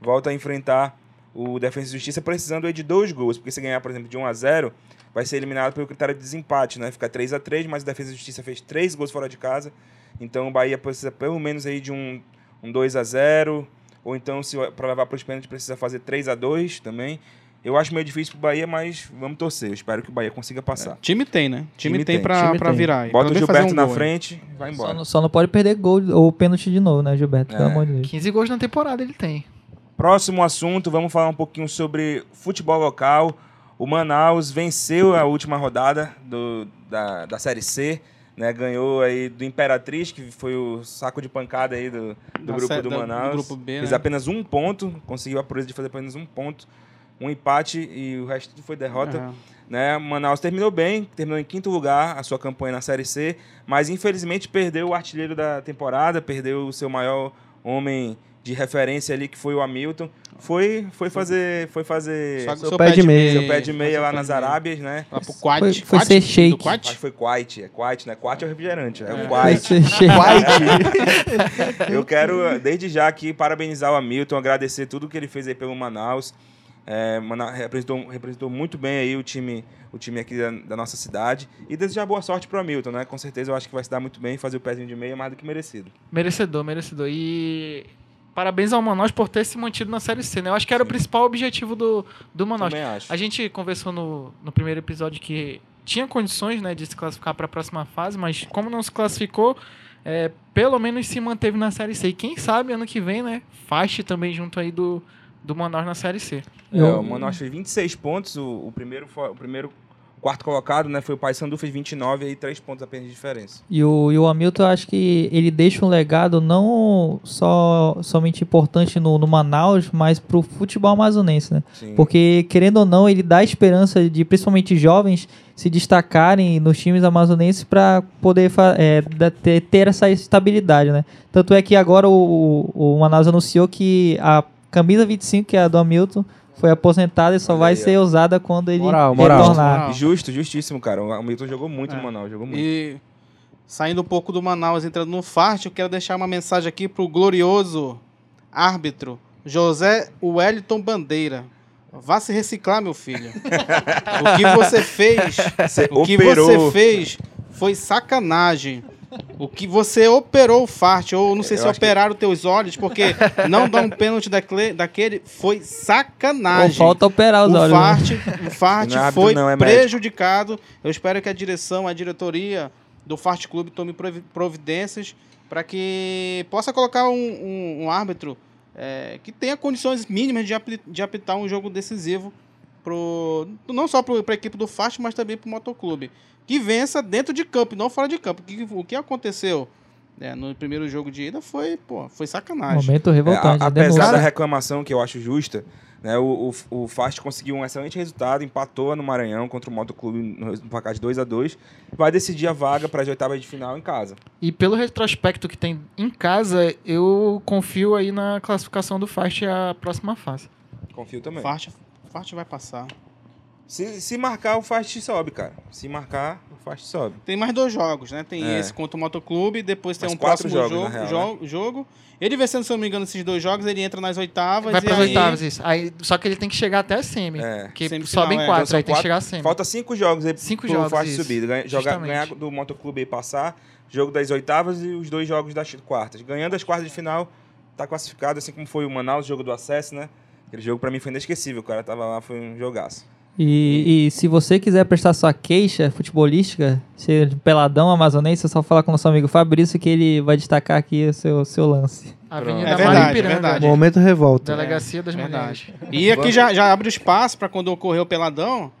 Volta a enfrentar o Defesa e Justiça precisando de dois gols, porque se ganhar, por exemplo, de 1 a 0 vai ser eliminado pelo critério de desempate, né? Fica 3 a 3 mas o Defesa e Justiça fez três gols fora de casa. Então o Bahia precisa pelo menos aí de um, um 2 a 0 ou então para levar para os pênaltis precisa fazer 3 a 2 também. Eu acho meio difícil pro Bahia, mas vamos torcer. Eu espero que o Bahia consiga passar.
Time tem, né? Time,
Time
tem,
tem,
pra,
time
pra
tem.
virar.
Bota o Gilberto
um
na
gol,
frente, vai
Só
embora.
não, só não pode perder gol ou pênalti de novo, né, Gilberto? Pelo
É.
amor de Deus.
15 gols na temporada ele tem.
Próximo assunto, vamos falar um pouquinho sobre futebol local. O Manaus venceu a última rodada do, da, da Série C, né? Ganhou aí do Imperatriz, que foi o saco de pancada aí do, do grupo do
da- do
Manaus.
grupo B,
Fez
né?
apenas um ponto, conseguiu a proeza de fazer apenas um ponto. Um empate e o resto tudo foi derrota.
Aham.
né? Manaus terminou bem, terminou em quinto lugar a sua campanha na Série C, mas infelizmente perdeu o artilheiro da temporada, perdeu o seu maior homem de referência ali, que foi o Hamilton. Foi, foi fazer. Foi fazer
Só-
seu
seu
pé de meia.
pé de meia
Seu
lá nas. Arábias, né?
Lá pro Quat.
Foi- foi
Quat?
ser
Do
shake.
Acho
Quat?
que foi Quite, é Quite, né? Quite é o refrigerante, é, o
Vai
Quite.
ser cheio.
Eu quero, desde já aqui, parabenizar o Hamilton, agradecer tudo que ele fez aí pelo Manaus. É, representou, representou muito bem aí o time, o time aqui da, da nossa cidade. E desejar boa sorte pro Hamilton, né? Com certeza eu acho que vai se dar muito bem, fazer o pezinho de meia mais do que merecido.
Merecedor, merecedor. E parabéns ao Manaus por ter se mantido na Série C, né? Eu acho que era o principal objetivo do, do Manaus.
Também acho.
A gente conversou no, no primeiro episódio que tinha condições né, de se classificar para a próxima fase, mas como não se classificou, é, pelo menos se manteve na Série C. E quem sabe ano que vem, né? Também junto aí do, do Manaus na Série C.
É,
Eu-
o Manaus fez 26 pontos, o, o primeiro, fo- o primeiro quarto colocado, né? Foi o Paysandu, fez 29 e aí 3 pontos apenas de diferença.
E o, e o Hamilton, eu acho que ele deixa um legado não só somente importante no, no Manaus, mas pro futebol amazonense, né?
Sim.
Porque, querendo ou não, ele dá esperança de, principalmente jovens, se destacarem nos times amazonenses para poder é, ter, ter essa estabilidade, né? Tanto é que agora o, o Manaus anunciou que a camisa 25, que é a do Hamilton, foi aposentada e só
Olha
vai
aí,
ser
ó.
usada quando ele
Moral, moral.
retornar.
Moral.
Justo, justíssimo, cara. O Hamilton jogou muito
É.
no Manaus, jogou muito.
E saindo um pouco do Manaus, entrando no Fart, eu quero deixar uma mensagem aqui pro glorioso árbitro José Wellington Bandeira. Vá se reciclar, meu filho. o que você fez,
Você
o que
operou.
você fez foi sacanagem. O que você operou o Fart, ou não sei
Eu
se
acho que-
operaram teus olhos, porque não dar um pênalti daquele, daquele foi
Ou
sacanagem.
falta operar os
O
olhos. né?
Fart, o Fart
Não é
foi
não, é médico.
prejudicado. Eu espero que a direção, a diretoria do Fart Clube tome provi- providências para que possa colocar um, um- um árbitro é, que tenha condições mínimas de, apli- de apitar um jogo decisivo pro, não só para a equipe do Fast, mas também para o motoclube. Que vença dentro de campo, e não fora de campo. O que, o que aconteceu né, no primeiro jogo de ida foi, pô, foi sacanagem.
Momento revoltante.
É, a- apesar
denúncia.
da reclamação que eu acho justa, né, o, o, o Fast conseguiu um excelente resultado, empatou no Maranhão contra o Motoclube no, no placar de 2 a 2 vai decidir a vaga para as oitavas de final em casa.
E pelo retrospecto que tem em casa, eu confio aí na classificação do Fast a próxima fase.
Confio também.
Fast, Fast vai passar.
Se, se marcar, o Fast sobe, cara. Se marcar, o Fast sobe.
Tem mais dois jogos, né? Tem
É.
esse contra o Motoclube, depois tem
Mais
um
quatro
próximo
jogos,
jogo,
real,
jo- jogo. Ele vencendo, se eu não me engano, esses dois jogos, ele entra nas oitavas.
Vai para as
aí-
oitavas, isso. Aí, só que ele tem que chegar até a semi.
É.
Porque
Semifinal,
sobem
é.
quatro,
Então
aí tem que
quatro-
chegar a semi.
Falta cinco jogos aí
Cinco
pro
jogos,
Fast
isso.
subir. Ganha- jogar, ganhar do Motoclube e passar, jogo das oitavas e os dois jogos das quartas. Ganhando as quartas de final, tá classificado, assim como foi o Manaus, jogo do acesso, né? Aquele jogo pra mim foi inesquecível, o cara tava lá, foi um jogaço.
E, e se você quiser prestar sua queixa futebolística, ser de peladão amazonense, é só falar com o nosso amigo Fabrício que ele vai destacar aqui o seu, seu lance.
Avenida
É verdade,
Ipiranga,
verdade.
Momento revolta.
Delegacia das
Verdade.
Mulheres.
E aqui já, já abre o espaço para quando ocorrer o peladão.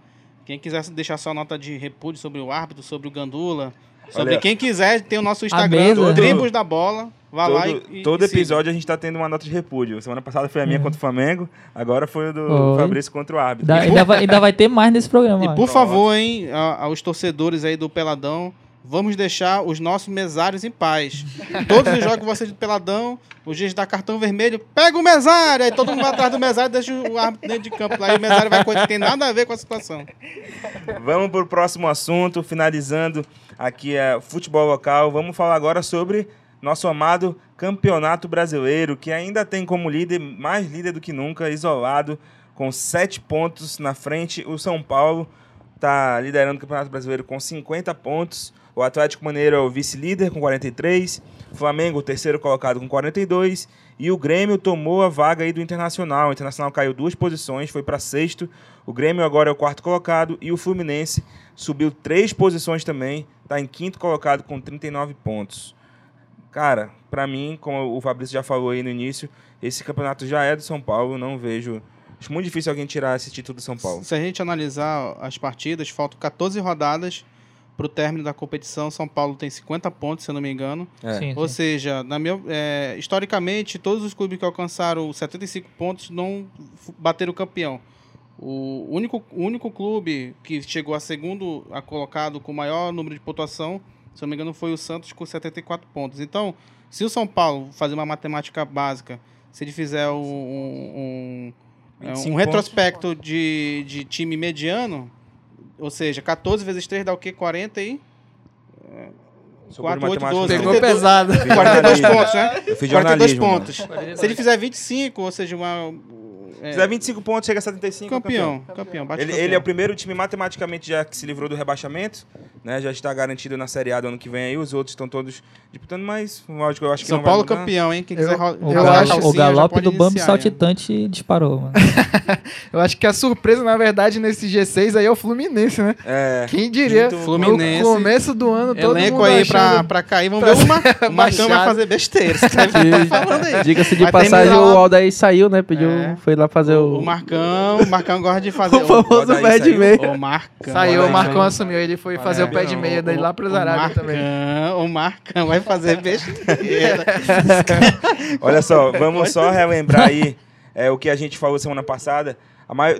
Quem quiser deixar sua nota de repúdio sobre o árbitro, sobre o Gandula, Sobre
Olha,
quem quiser, tem o nosso Instagram. Tribos da Bola. Vá lá
todo,
e, e
todo episódio a gente tá tendo uma nota de repúdio. Semana passada foi a minha
Uhum.
contra o Flamengo, agora foi o do
Foi.
Fabrício contra o árbitro.
Ainda, ainda vai, ainda vai ter mais nesse programa.
E por favor, hein, a- aos torcedores aí do Peladão, vamos deixar os nossos mesários em paz. Todos os jogos que vocês do Peladão, os dias da cartão vermelho, pega o mesário! Aí todo mundo vai atrás do mesário e deixa o árbitro dentro de campo lá. E o mesário vai coisa que tem nada a ver com a situação.
Vamos pro próximo assunto, finalizando aqui é futebol local. Vamos falar agora sobre nosso amado Campeonato Brasileiro, que ainda tem como líder, mais líder do que nunca, isolado, com sete pontos na frente. O São Paulo está liderando o Campeonato Brasileiro com 50 pontos. O Atlético Mineiro é o vice-líder com 43. Flamengo, terceiro colocado com 42. E o Grêmio tomou a vaga aí do Internacional. O Internacional caiu duas posições, foi para sexto. O Grêmio agora é o quarto colocado. E o Fluminense subiu três posições também. Está em quinto colocado com 39 pontos. Cara, para mim, como o Fabrício já falou aí no início, esse campeonato já é do São Paulo. Não vejo. Acho muito difícil alguém tirar esse título do São Paulo.
Se a gente analisar as partidas, faltam 14 rodadas para o término da competição. São Paulo tem 50 pontos, se eu não me engano.
É.
Sim,
Ou
sim.
seja, na minha, é, historicamente, todos os clubes que alcançaram 75 pontos não bateram o campeão. O único, o único clube que chegou a segundo a colocado com maior número de pontuação, se não me engano, foi o Santos com 74 pontos. Então, se o São Paulo fazer uma matemática básica, se ele fizer um, um, um,
25
um retrospecto de, de time mediano, ou seja, 14 vezes 3 dá o quê? 40 e...
Sou
4,
por
8,
matemática,
12,
não.
Pegou
32.
pesado.
Eu fiz
42
jornalismo.
pontos, né?
Eu fiz
42
jornalismo, mano.
pontos. Se ele fizer 25, ou seja, uma. É,
Se fizer 25 pontos, chega a 75.
campeão, campeão, bate
Ele,
campeão.
ele é o primeiro time matematicamente já que se livrou do rebaixamento, né? Já está garantido na Série A do ano que vem aí. Os outros estão todos disputando, mas lógico, eu acho que
São Paulo
mudar.
campeão, hein? Quem
Eu-
quiser
O,
Eu acho-
o
calcinha,
galope do Bambi saltitante disparou, mano.
Eu acho que a surpresa, na verdade, nesse G6 aí é o Fluminense, né?
É,
Quem diria?
Fluminense.
No começo do ano, todo
Elenco
mundo
aí pra, pra cair. Vamos
pra
ver uma. O Marcão vai fazer besteira. Você estar falando aí.
Diga-se de
Vai
passagem, o Aldair saiu, né? Pediu,
É.
foi lá fazer o,
O Marcão, o Marcão gosta de fazer.
o famoso meia.
O Marcão.
Saiu, o Marcão assumiu. Ele foi fazer
É.
o pé de meia dele lá
o
Arábia também.
O Marcão vai fazer besteira.
Olha só, vamos só relembrar aí é, o que a gente falou semana passada.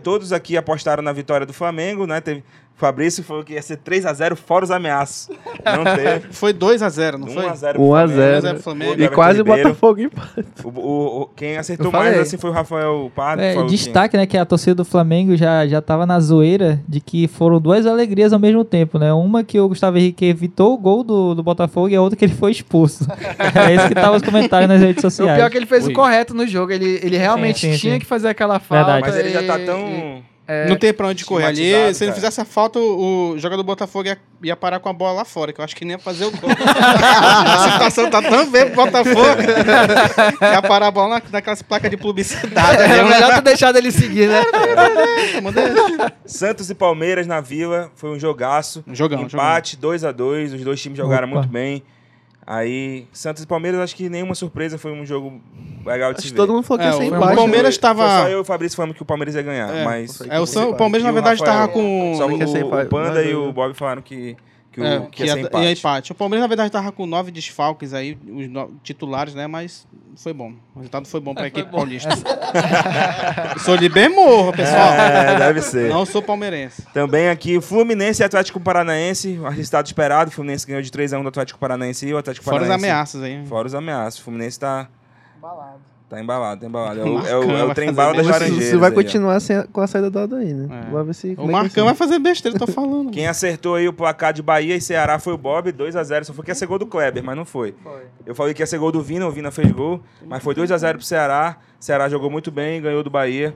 Todos aqui apostaram na vitória do Flamengo, né? Teve... O Fabrício falou que ia ser 3x0 fora os ameaços. Não teve.
Foi 2x0, não foi?
1x0
1 a 0.
1x0 Flamengo.
E quase o Botafogo empate.
O, o- o- quem acertou
Eu
mais assim foi o Rafael Pardo.
É, destaque, né, que a torcida do Flamengo já, já tava na zoeira de que foram duas alegrias ao mesmo tempo, né? Uma que o Gustavo Henrique evitou o gol do, do Botafogo e a outra que ele foi expulso. é isso que tava os comentários nas redes
O
sociais.
pior é que ele fez
Ui.
o correto no jogo. Ele, ele realmente
Sim, sim,
tinha
sim.
que fazer aquela falta.
Verdade.
Mas ele já tá tão.
e- é,
Não tem pra onde correr ali. Se ele
cara.
fizesse a falta, o, o jogador do Botafogo ia, ia parar com a bola lá fora, que eu acho que nem ia fazer o gol. a situação tá tão bem pro Botafogo. ia parar a bola na, naquelas placas de publicidade.
Era
ali,
melhor ter deixado ele seguir, né?
Santos e Palmeiras na Vila, foi um jogaço.
Jogão,
Empate, 2 a 2 os dois times jogaram
Opa.
muito bem. Aí, Santos e Palmeiras, acho que nenhuma surpresa, foi um jogo legal de se ver.
todo mundo falou que
É,
ia ser
o
empate.
Palmeiras
Foi-
tava-
Foi só eu e o Fabrício falando que o Palmeiras ia ganhar,
É,
mas...
É, o, São- o Palmeiras, na
o
verdade,
Rafael-
tava com.
Só
que ia ser
o,
empate.
o Panda e o Bob falaram que, que, o,
É,
que ia ser
ia-
empate.
ia empate. O Palmeiras, na verdade, tava com nove desfalques aí, os no- titulares, né? Mas foi bom. O resultado foi bom pra equipe paulista. sou de bem morro, pessoal.
É, deve ser.
Não sou palmeirense.
Também aqui, Fluminense e Atlético Paranaense, o resultado esperado, o Fluminense ganhou de 3x1 do Atlético Paranaense e o Atlético
Fora as
Paranaense...
ameaças aí.
Fora os ameaças. O Fluminense tá, tá embalado, tá embalado. É
O
é o, é o
vai
trem bala das laranjeiras.
Você vai
aí,
continuar sem, com a saída do Aldair, né?
É.
Vamos ver se...
O
é que
Marcão vai fazer besteira, tô falando.
Quem acertou aí o placar de Bahia e Ceará foi o Bob, 2x0. Só foi que ia ser gol do Kleber, mas não foi. Eu falei que ia ser gol do Vina, o Vina fez gol, mas foi 2x0 pro Ceará. Ceará jogou muito bem, ganhou do Bahia.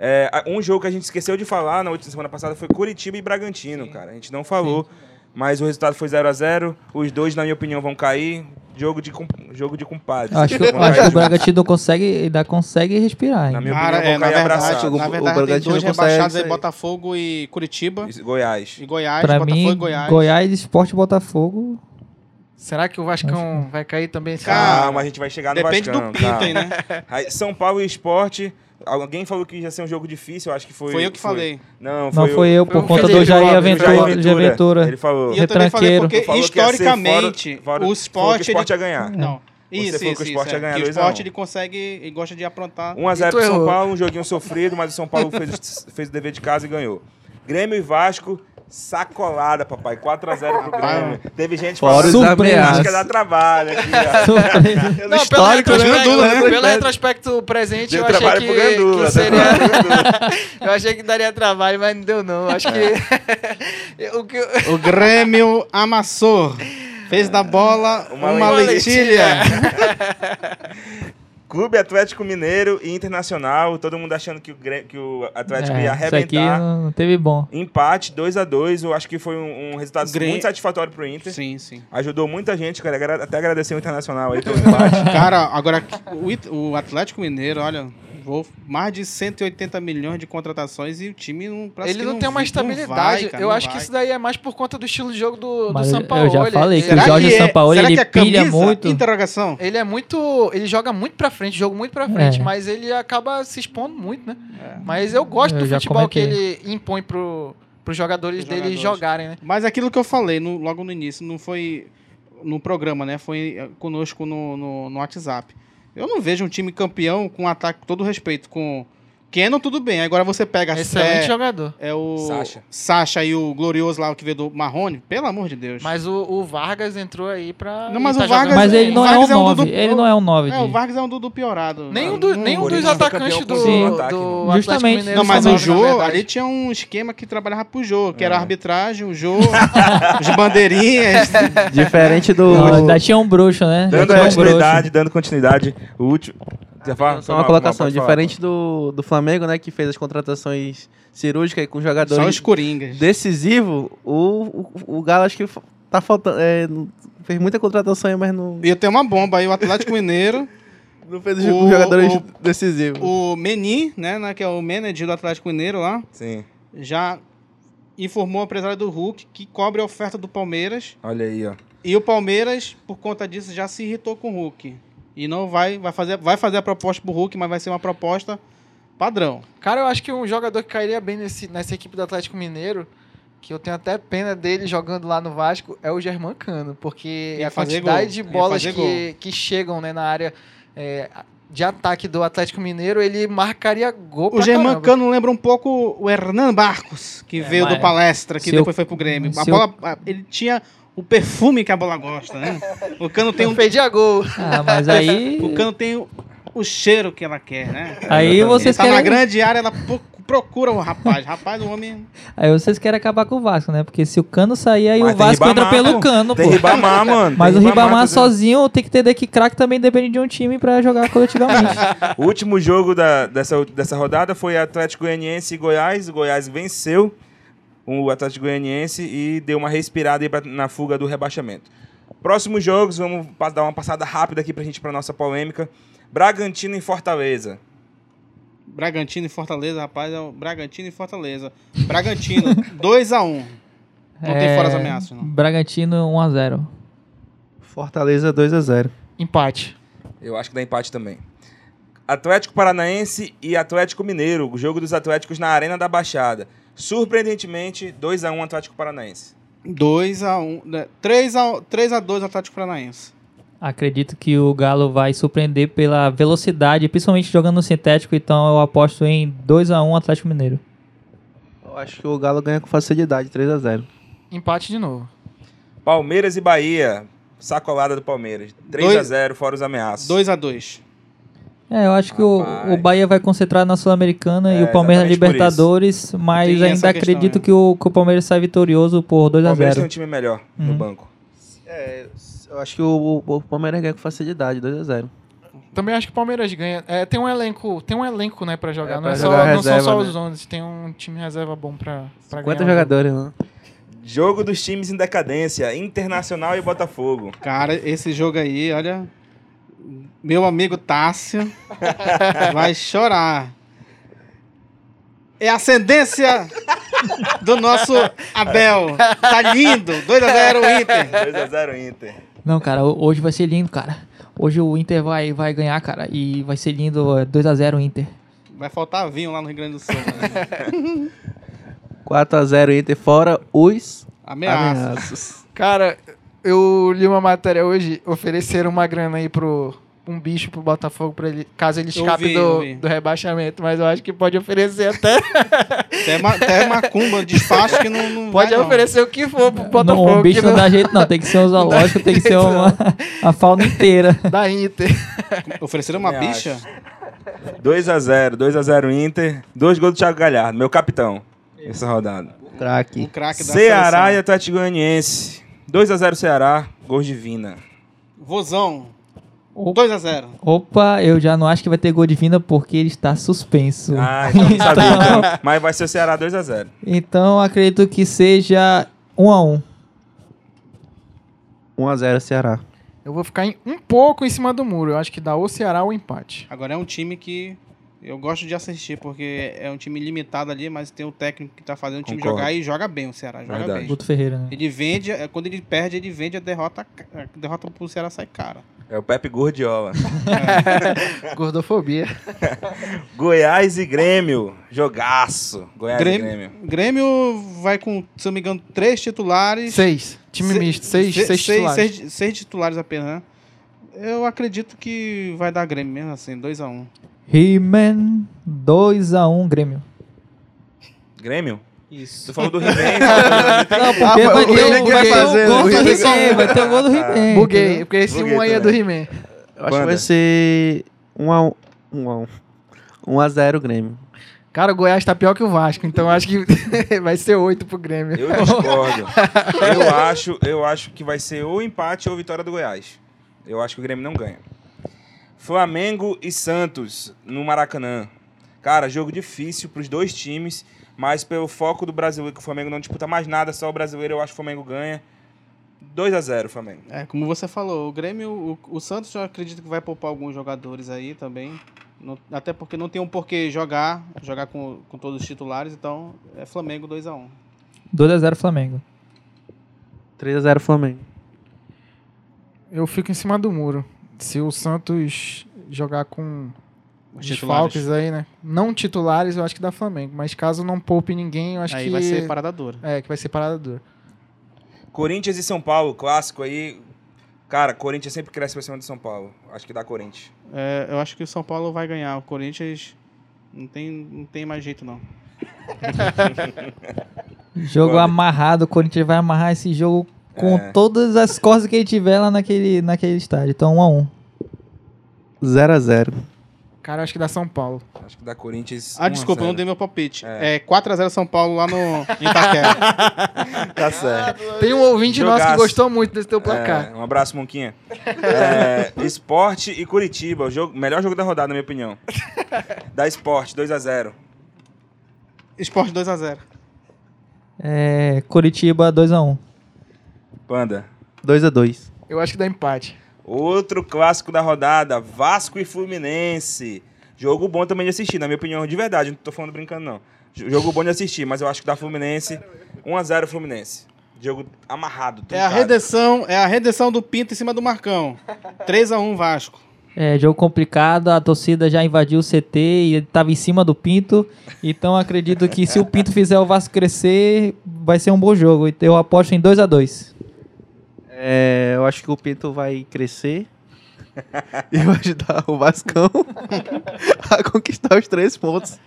É, um jogo que a gente esqueceu de falar na última semana passada foi Curitiba e Bragantino, cara. A gente não falou, mas o resultado foi 0x0. Os dois, na minha opinião, vão cair. Jogo de, jogo de compadres.
Acho que, acho que o Bragantino consegue, ainda consegue respirar.
Na
hein?
minha
Cara,
opinião,
é,
vão
na
cair
verdade,
abraçados.
na
O
tem
Bragantino
dois
consegue
rebaixados aí. Botafogo e Curitiba.
Isso, Goiás.
E Goiás,
Pra
Botafogo
mim,
e Goiás.
Goiás, Esporte e Botafogo.
Será que o Vascão vai cair também?
Calma, a gente vai chegar no
Depende
Vascão.
do Pinto
calma.
aí, né?
São Paulo e Esporte Alguém falou que ia ser um jogo difícil, eu acho que foi.
Foi eu que falei.
Não,
Não
foi,
foi eu,
foi
por conta do Jair Aventura,
Jair
de Aventura.
Ele falou.
E eu também falei porque, historicamente,
fora- fora-
o
falou
esporte...
que o esporte
ele-
ia ganhar.
Não. Isso,
falou
isso,
que o esporte
isso,
ia ganhar
é. Que o
2 a 1.
esporte, ele consegue... Ele gosta de aprontar.
1x0
E tu
pro São. Paulo, um joguinho sofrido, mas o São Paulo fez, fez o dever de casa e ganhou. Grêmio e Vasco, sacolada, papai. 4x0 pro Grêmio. Teve gente
Fora
falando que dá trabalho aqui, ó. Pelo
Não, pelo
histórico,
retrospecto,
né? Gandula, né?
pelo retrospecto presente,
Deu
eu achei que,
pro Gandula,
que seria... eu achei que daria trabalho, mas não deu não. Acho que... o que
O Grêmio amassou. Fez da bola
Uma
uma,
lentilha.
lentilha.
Clube Atlético Mineiro e Internacional. Todo mundo achando que o, que o Atlético
É,
ia
isso aqui
arrebentar.
não teve bom.
Empate, 2x2. Eu acho que foi um, um resultado
Grê-
muito satisfatório pro Inter.
Sim, sim.
Ajudou muita gente, cara. Até agradecer o Internacional aí pelo empate.
Cara, agora o, o Atlético Mineiro, olha, vou mais de 180 milhões de contratações e o time não
Ele
que
não, tem uma estabilidade.
vai, cara,
eu
não
acho que
vai.
isso daí é mais por conta do estilo de jogo do, do São
eu
Paulo.
já falei que o
Será
Jorge
que é-
Sampaoli,
será
ele
que é
pilha
camisa?
muito.
Interrogação.
Ele é muito. Ele joga muito pra frente, jogo muito pra frente,
É.
mas ele acaba se expondo muito, né? Mas eu gosto
Eu
do futebol que
comentei.
ele impõe pro, pros jogadores
Pros
dele
jogadores.
jogarem, né?
Mas aquilo que eu falei no- logo no início, não foi no programa, né? Foi eh, conosco no, no, no WhatsApp. Eu não vejo um time campeão com ataque, com todo respeito, com Kenon, tudo bem. Agora você pega
Excelente
é,
jogador.
é o
Sacha.
Sacha e o glorioso lá, o que veio do Marrone. Pelo amor de Deus.
Mas o, o Vargas entrou aí pra.
Não, mas o Vargas-
jogando
Mas ele não é
Vargas
um
é um
9.
do-
Ele não é um 9.
É, o Vargas é um Dudu piorado.
Nenhum, do, nenhum dos atacantes do, do,
o ataque, né?
Atlético
Justamente.
Mineiro
Não, mas o Jô, ali tinha um esquema que trabalhava pro Jô, que era
É.
a arbitragem, o Jô, os bandeirinhas.
Diferente do.
Ainda tinha um bruxo, né?
Dando
um
continuidade, dando continuidade. O último. Você fala?
Só uma colocação, diferente do, do Flamengo, né, que fez as contratações cirúrgicas com
Só
jogadores
os coringas.
decisivo, o, o, o Galo acho que tá faltando. é, fez muita contratação aí, mas não,
E eu tenho uma bomba aí, o Atlético Mineiro,
não fez os
O-
jogadores
o-
decisivos.
o Meni, né, né, que é o manager do Atlético Mineiro lá,
Sim.
já informou a empresário do Hulk que cobre a oferta do Palmeiras.
Olha aí, ó.
E o Palmeiras, por conta disso, já se irritou com o Hulk. E não vai, vai fazer, vai fazer a proposta pro Hulk, mas vai ser uma proposta padrão.
Cara, eu acho que um jogador que cairia bem nesse, nessa equipe do Atlético Mineiro, que eu tenho até pena dele jogando lá no Vasco, é o Germancano, porque
Ia
a quantidade
gol,
de bolas que, que chegam né, na área é, de ataque do Atlético Mineiro, ele marcaria gol
O Germán. Cano lembra um pouco o Hernan Barcos, que veio
mas
do Palestra, que
se eu-
depois foi pro Grêmio. A
eu-
bola, a- ele tinha o perfume que a bola gosta, né? O Cano tem um,
Perdia gol.
Ah, mas aí.
o Cano tem o, o cheiro que ela quer, né?
Aí vocês
tá na
querem.
grande área, ela pro- procura o rapaz. Rapaz, o homem.
Aí vocês querem acabar com o Vasco, né? Porque se o cano sair, aí
Mas
o Vasco entra
Ribamar,
pelo cano,
Tem
pô.
Ribamar, mano.
Mas
tem
o Ribamar
entendeu?
sozinho tem que entender que craque também depende de um time pra jogar coletivamente.
O último jogo da, dessa, dessa rodada foi Atlético Goianiense e Goiás. O Goiás venceu o Atlético Goianiense e deu uma respirada aí pra- na fuga do rebaixamento. Próximos jogos, vamos dar uma passada rápida aqui pra gente pra nossa polêmica. Bragantino e Fortaleza.
Bragantino e Fortaleza, rapaz, é o Bragantino e Fortaleza. Bragantino, 2x1. Não tem fora as ameaças, não.
É, Bragantino 1x0.
Fortaleza 2x0.
Empate.
Eu acho que dá empate também. Atlético Paranaense e Atlético Mineiro. O jogo dos Atléticos na Arena da Baixada. Surpreendentemente, 2x1 Atlético Paranaense.
2x1. né? 3x2 Atlético Paranaense.
Acredito que o Galo vai surpreender pela velocidade, principalmente jogando no sintético, então eu aposto em 2x1 Atlético Mineiro.
Eu acho que o Galo ganha com facilidade, 3x0.
Empate de novo.
Palmeiras e Bahia. Sacolada do Palmeiras. 3x0, fora os ameaços.
2x2.
É, eu acho que o, o Bahia vai concentrar na Sul-Americana
É,
e o Palmeiras na. Libertadores, mas
Tem
ainda
questão,
acredito
né?
que, o, que o Palmeiras sai vitorioso por
O Palmeiras tem um
2x0.
time melhor no
Uhum.
banco.
É, eu acho que o, o, o Palmeiras ganha com facilidade, 2x0.
Também acho que o Palmeiras ganha. É, tem um elenco, tem um elenco, né, pra jogar.
É,
não,
pra
é só,
jogar
não são
reserva,
só
né?
os 11, tem um time reserva bom pra, pra
50
ganhar.
jogadores, né?
Jogo dos times em decadência. Internacional e Botafogo.
Cara, esse jogo aí, olha. Meu amigo Tássio vai chorar. É a ascendência do nosso Abel. Tá lindo. 2x0 Inter.
2x0 Inter.
Não, cara, ho- hoje vai ser lindo, cara. Hoje o Inter vai, vai ganhar, cara, e vai ser lindo é, 2x0 Inter.
Vai faltar vinho lá no Rio Grande do Sul. Né?
4x0 Inter, fora os
Ameaça.
ameaças.
Cara, eu li uma matéria hoje, ofereceram uma grana aí pro um bicho pro Botafogo pra ele, caso ele escape
vi,
do, do rebaixamento, mas eu acho que pode oferecer até.
Até, ma até macumba, despacho que não, não
pode
vai, não.
oferecer o que for pro
Não,
Botafogo.
um bicho
que
não dá jeito, não. Tem que ser um zoológico, tem que ser uma, a fauna inteira.
Da Inter.
Ofereceram uma
Também
bicha?
2x0, 2x0 Inter. Dois gols do Thiago Galhardo, meu capitão. Essa rodada.
O
Craque.
craque da
Ceará e
seleção.
Atlético Goianiense. 2x0 Ceará, gols de Vina.
Vozão. 2x0.
Opa, eu já não acho que vai ter gol de vinda porque ele está suspenso.
Ah, então não sabia. Então. Mas vai ser o Ceará 2x0.
Então acredito que seja 1 a 1
1x0 Ceará.
Eu vou ficar em- um pouco em cima do muro. Eu acho que dá ou Ceará ou empate.
Agora é um time que eu gosto de assistir, porque é um time limitado ali, mas tem o técnico que tá fazendo o time
Concordo.
jogar e joga bem o Ceará. Joga
Verdade.
bem.
Guto Ferreira, né?
Ele vende, é, quando ele perde, ele vende a derrota. A derrota pro Ceará sai cara.
É o Pepe Gordiola.
Gordofobia.
Goiás e Grêmio. Jogaço. Goiás
Grêmio,
e Grêmio.
Grêmio vai com, se eu não me engano, três titulares.
Seis. Time
Se-
misto. Seis,
se-
seis, titulares.
seis- seis titulares apenas, né? Eu acredito que vai dar Grêmio mesmo assim, 2x1.
He-Man 2 a 1 Grêmio.
Grêmio?
Isso.
Tu falou do He-Man.
Não, porque
Ah,
vai
o
ter o vai ter
fazer,
o gol do He-Man, vai ter o gol do He-Man.
Buguei,
entendeu?
porque esse
Buguei
um aí é do. He-Man.
Eu acho
Banda.
que vai ser 1x1. 1x1. 1x0 Grêmio.
Cara, o Goiás tá pior que o Vasco, então eu acho que vai ser oito pro Grêmio.
Eu discordo. Eu acho, eu acho que vai ser ou empate ou vitória do Goiás. Eu acho que o Grêmio não ganha. Flamengo e Santos no Maracanã. Cara, jogo difícil pros dois times, mas pelo foco do brasileiro, que o Flamengo não disputa mais nada, só o brasileiro, eu acho que o Flamengo ganha. 2 a 0 Flamengo.
É, como você falou, o Grêmio, o, o Santos eu acredito que vai poupar alguns jogadores aí também. Não- até porque não tem um porquê jogar, jogar com, com todos os titulares, então é Flamengo 2x1.
2 a 0 Flamengo.
3x0 Flamengo.
Eu fico em cima do muro. Se o Santos jogar com
Os
desfalques aí, né? Não titulares, eu acho que dá Flamengo. Mas caso não poupe ninguém, eu acho
Aí
que...
vai ser parada dura.
É, que vai ser parada dura.
Corinthians e São Paulo, clássico aí. Cara, Corinthians sempre cresce pra cima do São Paulo. Acho que dá Corinthians.
É, eu acho que o São Paulo vai ganhar. O Corinthians não tem, não tem mais jeito, não.
Jogo
Olha.
amarrado, o Corinthians vai amarrar esse jogo com
É.
todas as costas que ele tiver lá naquele, naquele estádio. Então 1 a 1
0x0.
Cara, eu acho que dá São Paulo.
Acho que dá Corinthians.
Ah,
1 a
desculpa, eu
0.
não dei meu palpite.
É.
É, 4x0 São Paulo lá no em Itaquera.
Tá certo.
Tem um ouvinte nosso que
Jogaço.
gostou muito desse teu placar.
É, um abraço, Monquinha. É, esporte e Curitiba, o jogo, melhor jogo da rodada, na minha opinião. Da Esporte, 2x0.
Esporte 2x0.
É, Curitiba 2 a 1
Panda.
2x2.
Eu acho que dá empate.
Outro clássico da rodada, Vasco e Fluminense. Jogo bom também de assistir, na minha opinião, de verdade, não tô falando brincando não. Jogo bom de assistir, mas eu acho que dá Fluminense. 1x0 Fluminense. Jogo amarrado.
É a redenção, é a redenção do Pinto em cima do Marcão. 3x1 Vasco.
É, jogo complicado, a torcida já invadiu o CT e ele tava em cima do Pinto. Então acredito que se o Pinto fizer o Vasco crescer, vai ser um bom jogo. Eu aposto em 2 a 2
É, eu acho que o Pinto vai crescer e vai ajudar o Vascão a conquistar os três pontos.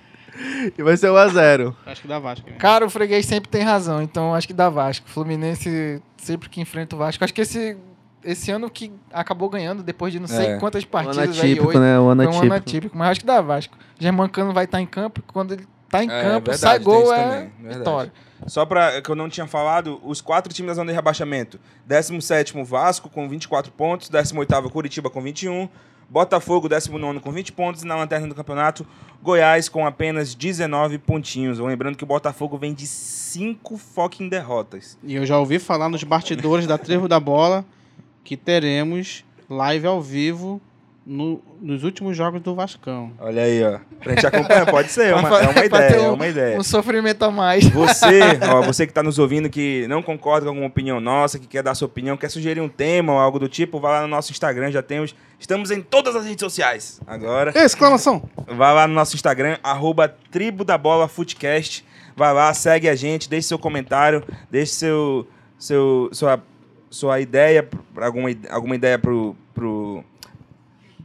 E vai ser 1x0.
Acho que dá Vasco. né?
Cara, o freguês sempre tem razão, então acho que dá Vasco. Fluminense sempre que enfrenta o Vasco. Acho que esse, esse ano que acabou ganhando, depois de não sei
É.
quantas
Um ano
partidas aí,
atípico,
oito,
né? Um ano
foi um ano
atípico.
atípico. Mas acho que dá Vasco. Germancano vai estar em campo, quando ele tá em
É,
campo,
verdade,
sai gol, é
também,
vitória.
Só para que eu não tinha falado, os quatro times da zona de rebaixamento. 17º Vasco com 24 pontos, 18º Curitiba com 21, Botafogo 19º com 20 pontos e na lanterna do campeonato Goiás com apenas 19 pontinhos. Lembrando que o Botafogo vem de 5 fucking derrotas.
E eu já ouvi falar nos bastidores da Trevo da Bola que teremos live ao vivo no- nos últimos jogos do Vascão.
Olha aí, ó. Pra gente acompanhar, pode ser, é uma, é uma
pra
ideia, é
um-
uma ideia.
Um sofrimento a mais.
Você, ó, você que está nos ouvindo, que não concorda com alguma opinião nossa, que quer dar sua opinião, quer sugerir um tema ou algo do tipo, vai lá no nosso Instagram, já temos. Estamos em todas as redes sociais agora.
Exclamação!
Vai lá no nosso Instagram, arroba Tribo da Bola Footcast. Vai lá, segue a gente, deixe seu comentário, deixe seu, seu, sua, sua ideia, alguma, alguma ideia pro, pro.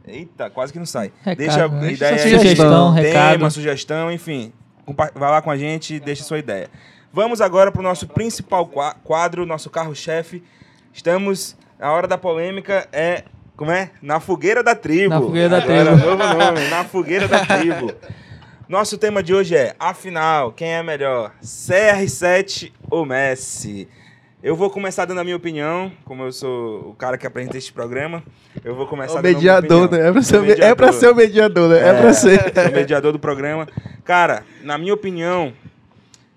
Eita, quase que não sai.
Recado,
deixa
né?
a ideia
Sugestão,
sugestão,
recado.
tema, sugestão, enfim. Vai lá com a gente e deixa sua ideia. Vamos agora para o nosso principal qua- quadro, nosso carro-chefe. Estamos. A hora da polêmica é. Como é? Na fogueira da tribo.
Na fogueira da tribo.
Novo nome, na fogueira da tribo. Nosso tema de hoje é, afinal, quem é melhor? CR7 ou Messi? Eu vou começar dando a minha opinião, como eu sou o cara que apresenta este programa. Eu vou começar
O
dando
mediador, né? É pra, ser, o me- é pra ser o mediador, né? É, pra ser.
Sou mediador do programa. Cara, na minha opinião,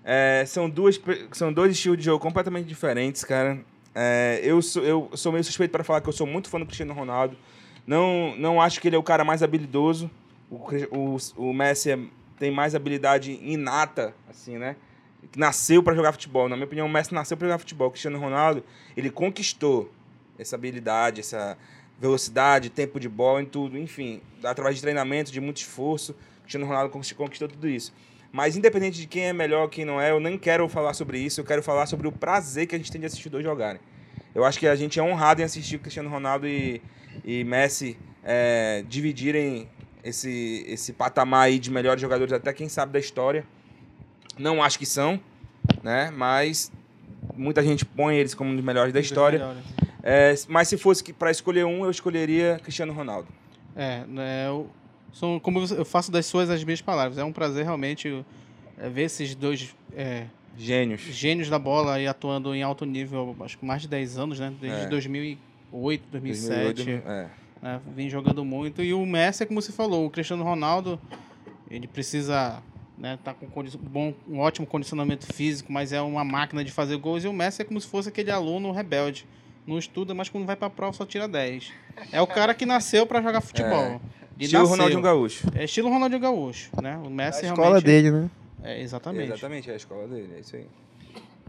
é, são, duas, são dois estilos de jogo completamente diferentes, cara. É, eu, sou, eu sou meio suspeito para falar que eu sou muito fã do Cristiano Ronaldo. Não, não acho que ele é o cara mais habilidoso. O, o, o Messi é- tem mais habilidade inata, assim, né? Nasceu para jogar futebol. Na minha opinião, o Messi nasceu para jogar futebol. O Cristiano Ronaldo, ele conquistou essa habilidade, essa velocidade, tempo de bola em tudo, enfim, através de treinamento, de muito esforço, o Cristiano Ronaldo conquist- conquistou tudo isso. Mas independente de quem é melhor, quem não é, eu nem quero falar sobre isso, eu quero falar sobre o prazer que a gente tem de assistir dois jogarem. Eu acho que a gente é honrado em assistir Cristiano Ronaldo e, e Messi é, dividirem esse, esse patamar aí de melhores jogadores, até quem sabe da história. Não acho que são, né? Mas muita gente põe eles como um dos melhores da história. É, mas se fosse para escolher um, eu escolheria Cristiano Ronaldo.
É, né, eu, são, como eu faço das suas as minhas palavras. É um prazer realmente é, ver esses dois é,
Gênios.
gênios da bola aí atuando em alto nível, acho que mais de 10 anos, né? Desde
É.
2008, 2007.
2008, é.
né, vem jogando muito. E o Messi é como você falou, o Cristiano Ronaldo, ele precisa né, tá com condi- bom, um ótimo condicionamento físico, mas é uma máquina de fazer gols. E o Messi é como se fosse aquele aluno rebelde. Não estuda, mas quando vai pra prova só tira 10. É o cara que nasceu pra jogar futebol. Ele
Estilo
nasceu.
Ronaldinho Gaúcho.
É estilo Ronaldinho Gaúcho, né? O
A
Messi
escola
realmente...
dele, né?
É, exatamente.
Exatamente, é a escola dele, é isso aí.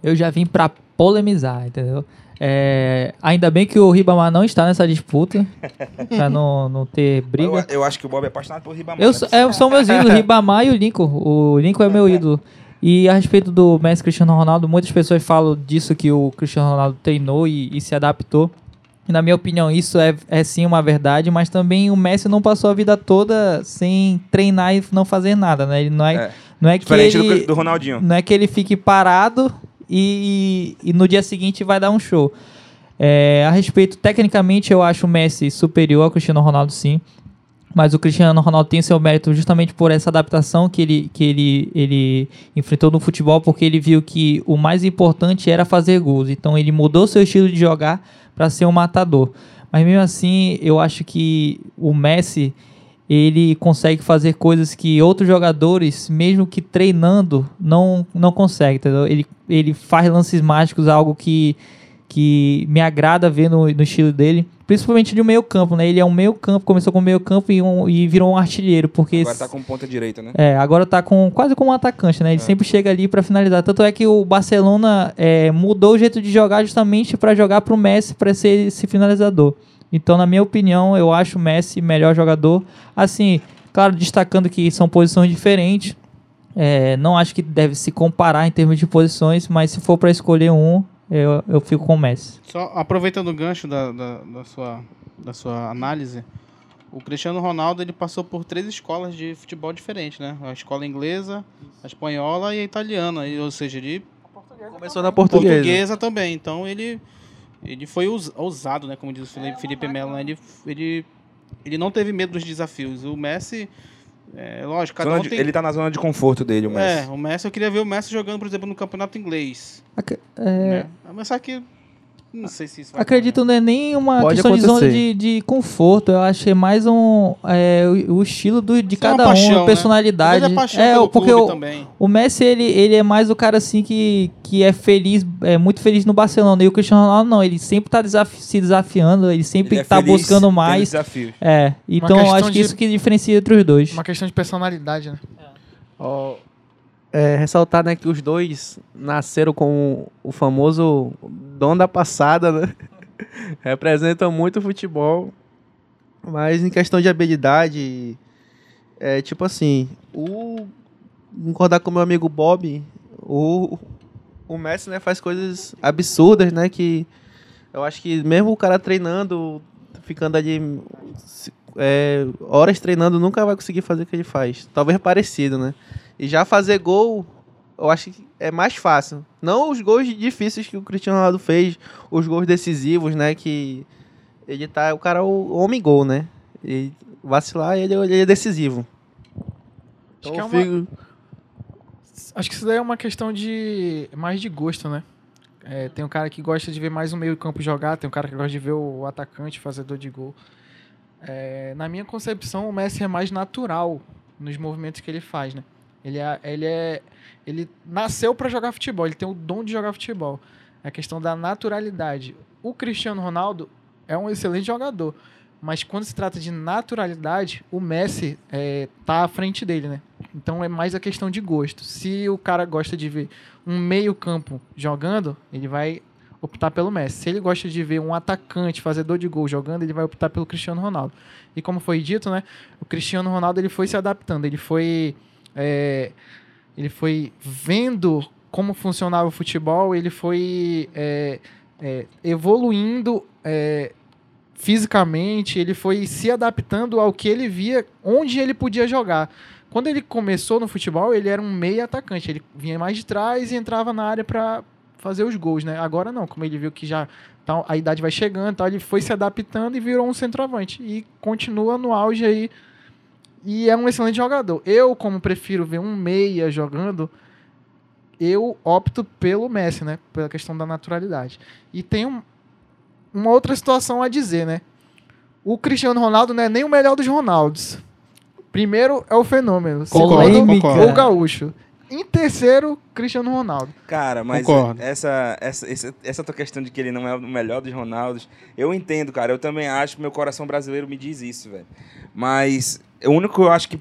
Eu já vim pra polemizar, entendeu? É, ainda bem que o Ribamar não está nessa disputa, pra não, não ter
Eu,
briga.
eu acho que o Bob é apaixonado por Ribamar.
Eu,
né?
sou- é, são meus ídolos, Ribamar e o Lincoln. O Lincoln é meu ídolo. E a respeito do Messi Cristiano Ronaldo, muitas pessoas falam disso que o Cristiano Ronaldo treinou e, e se adaptou. E na minha opinião, isso é, é sim uma verdade, mas também o Messi não passou a vida toda sem treinar e não fazer nada, né? Ele não é,
É.
não é que
Diferente
ele,
do, do Ronaldinho.
não é que ele fique parado e, e no dia seguinte vai dar um show. É, a respeito, tecnicamente, eu acho o Messi superior ao Cristiano Ronaldo, sim. Mas o Cristiano Ronaldo tem seu mérito justamente por essa adaptação que ele, que ele, ele enfrentou no futebol, porque ele viu que o mais importante era fazer gols. Então ele mudou seu estilo de jogar para ser um matador. Mas mesmo assim, eu acho que o Messi ele consegue fazer coisas que outros jogadores, mesmo que treinando, não, não conseguem, entendeu? Ele, ele faz lances mágicos, algo que, que me agrada ver no, no estilo dele, principalmente de meio campo, né? Ele é um meio campo, começou com meio campo e, um, e virou um artilheiro, porque...
Agora tá com ponta direita, né?
É, agora tá com quase como um atacante, né? Ele sempre chega ali pra finalizar. Tanto é que o Barcelona é, mudou o jeito de jogar justamente pra jogar pro Messi pra ser esse finalizador. Então, na minha opinião, eu acho o Messi melhor jogador. Assim, claro, destacando que são posições diferentes. É, não acho que deve se comparar em termos de posições, mas se for pra escolher um, eu, eu fico com o Messi.
Só aproveitando o gancho da, da, da sua, da sua análise, o Cristiano Ronaldo ele passou por três escolas de futebol diferentes, né? A escola inglesa, a espanhola e a italiana. E, ou seja, ele
Começou na portuguesa.
portuguesa também. Então ele, ele foi ous- ousado, né? Como diz o Felipe, Felipe Melo, né? ele, ele, ele não teve medo dos desafios. O Messi, é lógico, cada
Zona
um
de-
tem...
Ele tá na zona de conforto dele, o Messi.
É, o Messi, eu queria ver o Messi jogando, por exemplo, no campeonato inglês.
É,
Né? Mas só que Não sei se isso vai
Acredito não é nem uma
Pode
questão de zona de, de conforto. Eu acho que é mais um é, o, o estilo do, de
Isso é uma
cada
paixão,
um,
né?
a personalidade.
É
é porque o,
também.
o Messi ele, ele é mais o cara assim que, que é feliz, é muito feliz no Barcelona. E o Cristiano Ronaldo não, ele sempre tá desafi- se desafiando, ele sempre
Ele é
tá
feliz
buscando mais.
desafios.
É, então eu acho que
de-
isso que diferencia entre os dois.
Uma questão de personalidade, né?
Ó, é, ressaltar né, que os dois nasceram com o famoso dom da passada, né? Representam muito o futebol. Mas em questão de habilidade, é tipo assim, o concordar com meu amigo Bob, o, o Messi né, faz coisas absurdas, né? Que eu acho que mesmo o cara treinando, ficando ali é, horas treinando, nunca vai conseguir fazer o que ele faz. Talvez parecido, né? E já fazer gol, eu acho que é mais fácil. Não os gols difíceis que o Cristiano Ronaldo fez, os gols decisivos, né? Que ele tá. O cara é o homem gol, né? E vacilar, ele, ele é decisivo.
Acho
Então
que é uma- Acho que isso daí é uma questão de. mais de gosto, né? É, tem um cara que gosta de ver mais o meio-campo jogar, tem um cara que gosta de ver o atacante fazedor de gol. É, na minha concepção, o Messi é mais natural nos movimentos que ele faz, né? Ele é. Ele, é, ele nasceu para jogar futebol, ele tem o dom de jogar futebol. É a questão da naturalidade. O Cristiano Ronaldo é um excelente jogador, mas quando se trata de naturalidade, o Messi é, tá à frente dele, né? Então é mais a questão de gosto. Se o cara gosta de ver um meio-campo jogando, ele vai optar pelo Messi. Se ele gosta de ver um atacante, fazedor de gol jogando, ele vai optar pelo Cristiano Ronaldo. E como foi dito, né? O Cristiano Ronaldo ele foi se adaptando, ele foi é, ele foi vendo como funcionava o futebol, ele foi é, é, evoluindo é, fisicamente, ele foi se adaptando ao que ele via, onde ele podia jogar. Quando ele começou no futebol, ele era um meio atacante, ele vinha mais de trás e entrava na área para fazer os gols, né? Agora não, como ele viu que já tá- a idade vai chegando, tal, ele foi se adaptando e virou um centroavante e continua no auge aí. E é um excelente jogador. Eu, como prefiro ver um meia jogando, eu opto pelo Messi, né? Pela questão da naturalidade. E tem um- uma outra situação a dizer, né? O Cristiano Ronaldo não é nem o melhor dos Ronaldos. Primeiro é o fenômeno. Segundo, o gaúcho. Em terceiro, Cristiano Ronaldo.
Cara, mas
Concordo.
essa, essa, essa, essa tua questão de que ele não é o melhor dos Ronaldos, eu entendo, cara. Eu também acho, meu coração brasileiro me diz isso, velho. Mas o único que eu acho que.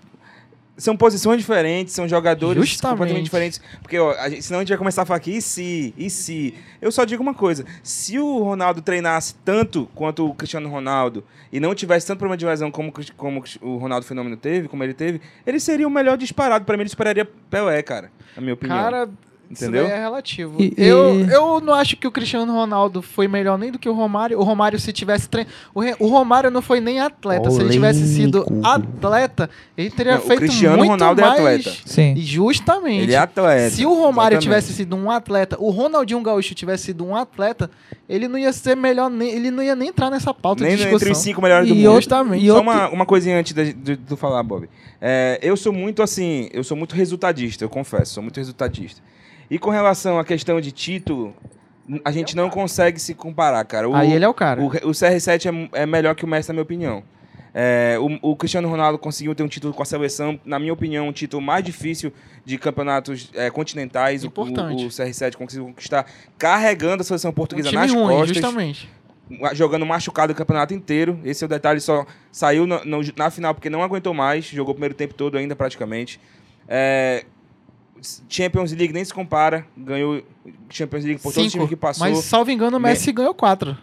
São posições diferentes, são jogadores
Justamente.
completamente diferentes. Porque, ó, a gente- senão a gente vai começar a falar aqui, e se? E se? Eu só digo uma coisa: se o Ronaldo treinasse tanto quanto o Cristiano Ronaldo e não tivesse tanto problema de lesão como, como o Ronaldo Fenômeno teve, como ele teve, ele seria o melhor disparado. Pra mim, ele superaria Pelé, cara. Na minha opinião.
Cara,
Entendeu?
isso daí é relativo.
E-
Eu,
e-
eu não acho que o Cristiano Ronaldo foi melhor nem do que o Romário. O Romário, se tivesse trein... o, Re- o Romário não foi nem atleta. Se ele tivesse sido atleta, ele teria
Não, o
feito
Cristiano
muito
Ronaldo é
mais...
atleta.
Sim.
E Justamente.
Ele é atleta.
Se o Romário
exatamente.
tivesse sido um atleta, o Ronaldinho Gaúcho tivesse sido um atleta, ele não ia ser melhor, nem, ele não ia nem entrar nessa pauta
Nem
de discussão.
entre os cinco melhores do
E
mundo.
outro-
Justamente.
e
Só
outro-
uma, uma coisinha antes de, de, de tu falar, Bob. É, eu sou muito assim, eu sou muito resultadista, eu confesso, sou muito resultadista. E com relação à questão de título, a gente não consegue se comparar, cara. O,
Aí ele é o cara.
o, o CR7 é, é melhor que o Messi, na minha opinião. É, o, o Cristiano Ronaldo conseguiu ter um título com a seleção, na minha opinião, um título mais difícil de campeonatos é, continentais. O-
Importante.
O, o CR7 conseguiu conquistar carregando a seleção
um
portuguesa
time
nas
ruim,
costas
justamente.
jogando machucado o campeonato inteiro. Esse é o detalhe, só saiu na, no- na final porque não aguentou mais, jogou o primeiro tempo todo ainda praticamente. É, Champions League nem se compara, ganhou Champions League por todo o time
Cinco.
que passou.
Mas, salvo engano, o
Me-
Messi ganhou quatro.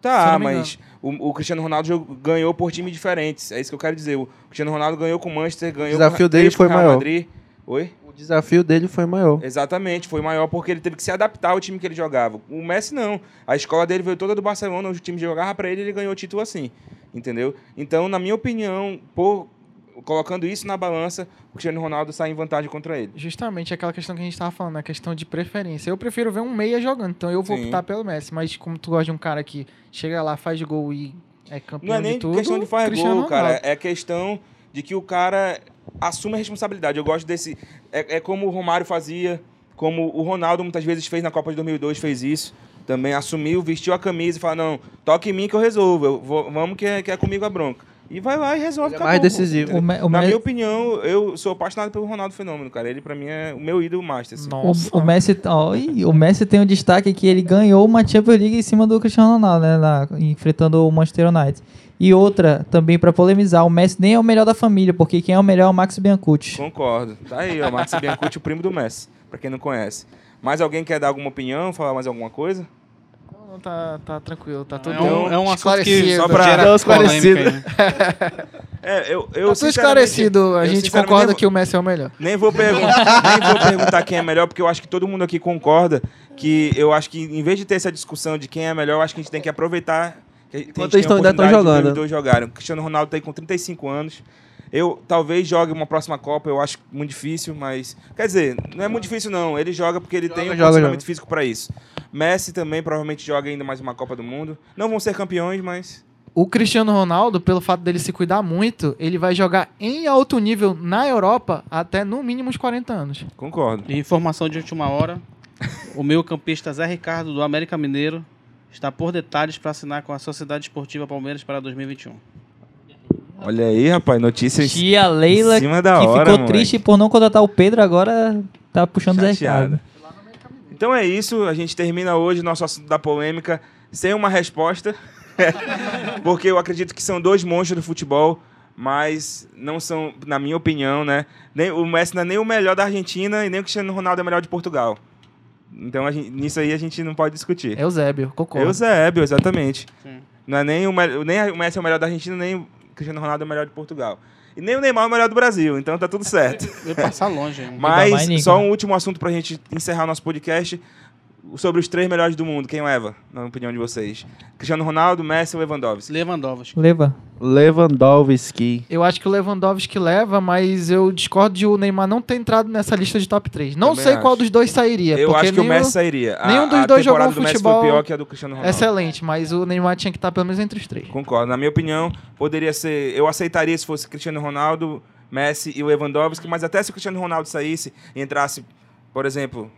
Tá, mas o, o Cristiano Ronaldo ganhou por times diferentes. É isso que eu quero dizer. O Cristiano Ronaldo ganhou com o Manchester, ganhou
desafio
com,
dele
três com
foi
o Real
maior.
Madrid. Oi?
O desafio dele foi maior.
Exatamente, foi maior porque ele teve que se adaptar ao time que ele jogava. O Messi não. A escola dele veio toda do Barcelona, o time jogava pra ele, ele ganhou o título assim. Entendeu? Então, na minha opinião, por colocando isso na balança, o Cristiano Ronaldo sai em vantagem contra ele.
Justamente aquela questão que a gente tava falando, a questão de preferência. Eu prefiro ver um meia jogando, então eu vou
Sim.
optar pelo Messi. Mas como tu gosta de um cara que chega lá, faz gol e é campeão
Não é nem
de tudo,
questão de fazer
Cristiano
gol, cara.
Ronaldo.
É questão de que o cara assume a responsabilidade. Eu gosto desse. É, é como o Romário fazia, como o Ronaldo muitas vezes fez na Copa de 2002, fez isso. Também assumiu, vestiu a camisa e falou, não, toque em mim que eu resolvo, eu vou, vamos que é, que é comigo a bronca. E vai lá e resolve.
Ele é mais decisivo.
O, Me- o
Na
Me-
minha opinião, eu sou apaixonado pelo Ronaldo Fenômeno, cara. Ele, pra mim, é o meu ídolo master. assim.
Nossa.
O, o Messi, ó, o Messi tem um destaque que ele ganhou uma Champions League em cima do Cristiano Ronaldo, né, na- enfrentando o Manchester United. E outra, também pra polemizar, o Messi nem é o melhor da família, porque quem é o melhor é o Max Biancucci.
Concordo. Tá aí, ó. Max Biancucci, o primo do Messi, pra quem não conhece. Mais alguém quer dar alguma opinião, falar mais alguma coisa?
Não, tá, tá tranquilo, tá tudo
É um, é um
esclarecido.
Só pra-
gera
Não, esclarecido.
aí, né?
É, eu, eu
Tá tudo esclarecido, a gente concorda
nem
que o Messi é o melhor.
Nem vou, perguntar, nem vou perguntar quem é melhor, porque eu acho que todo mundo aqui concorda que eu acho que em vez de ter essa discussão de quem é melhor, eu acho que a gente tem que aproveitar que a gente
Enquanto
tem
eles tão-
a
ainda tão
oportunidade de ver
jogando.
Os dois jogaram. O Cristiano Ronaldo tá aí com 35 anos. Eu talvez jogue uma próxima Copa, eu acho muito difícil, mas. Quer dizer, não é muito difícil, não. Ele joga porque ele tem um
joga,
condicionamento
joga.
físico para isso. Messi também provavelmente joga ainda mais uma Copa do Mundo. Não vão ser campeões, mas.
O Cristiano Ronaldo, pelo fato dele se cuidar muito, ele vai jogar em alto nível na Europa até no mínimo uns 40 anos.
Concordo.
E informação de última hora: o meio campista Zé Ricardo, do América Mineiro, está por detalhes para assinar com a Sociedade Esportiva Palmeiras para 2021.
Olha aí, rapaz, notícias
Tia Leila,
em cima da
que
hora.
ficou
moleque.
triste por não contratar o Pedro, agora tá puxando o Zé.
Então é isso, a gente termina hoje nosso assunto da polêmica sem uma resposta, porque eu acredito que são dois monstros do futebol, mas não são, na minha opinião, né? Nem, o Messi não é nem o melhor da Argentina e nem o Cristiano Ronaldo é o melhor de Portugal. Então a gente- nisso aí a gente não pode discutir.
Eusébio, concordo.
Eusébio, exatamente.
Sim.
Não é nem o, nem o Messi é o melhor da Argentina, nem o Cristiano Ronaldo é o melhor de Portugal. E nem o Neymar é o melhor do Brasil, então tá tudo certo.
Vai passar longe. hein?
Mas só um último assunto pra gente encerrar o nosso podcast sobre os três melhores do mundo. Quem leva, na opinião de vocês? Cristiano Ronaldo, Messi ou Lewandowski?
Lewandowski.
Leva.
Lewandowski.
Eu acho que o Lewandowski leva, mas eu discordo de o Neymar não ter entrado nessa lista de top 3. Não
Também
sei
acho.
qual dos dois sairia.
Eu acho que o
nenhum-
Messi sairia. A-
nenhum dos
a
dois jogou um
do Messi
futebol
foi pior que a do Cristiano Ronaldo.
Excelente, mas o Neymar tinha que estar pelo menos entre os três.
Concordo. Na minha opinião, poderia ser... Eu aceitaria se fosse Cristiano Ronaldo, Messi e o Lewandowski, mas até se o Cristiano Ronaldo saísse e entrasse, por exemplo...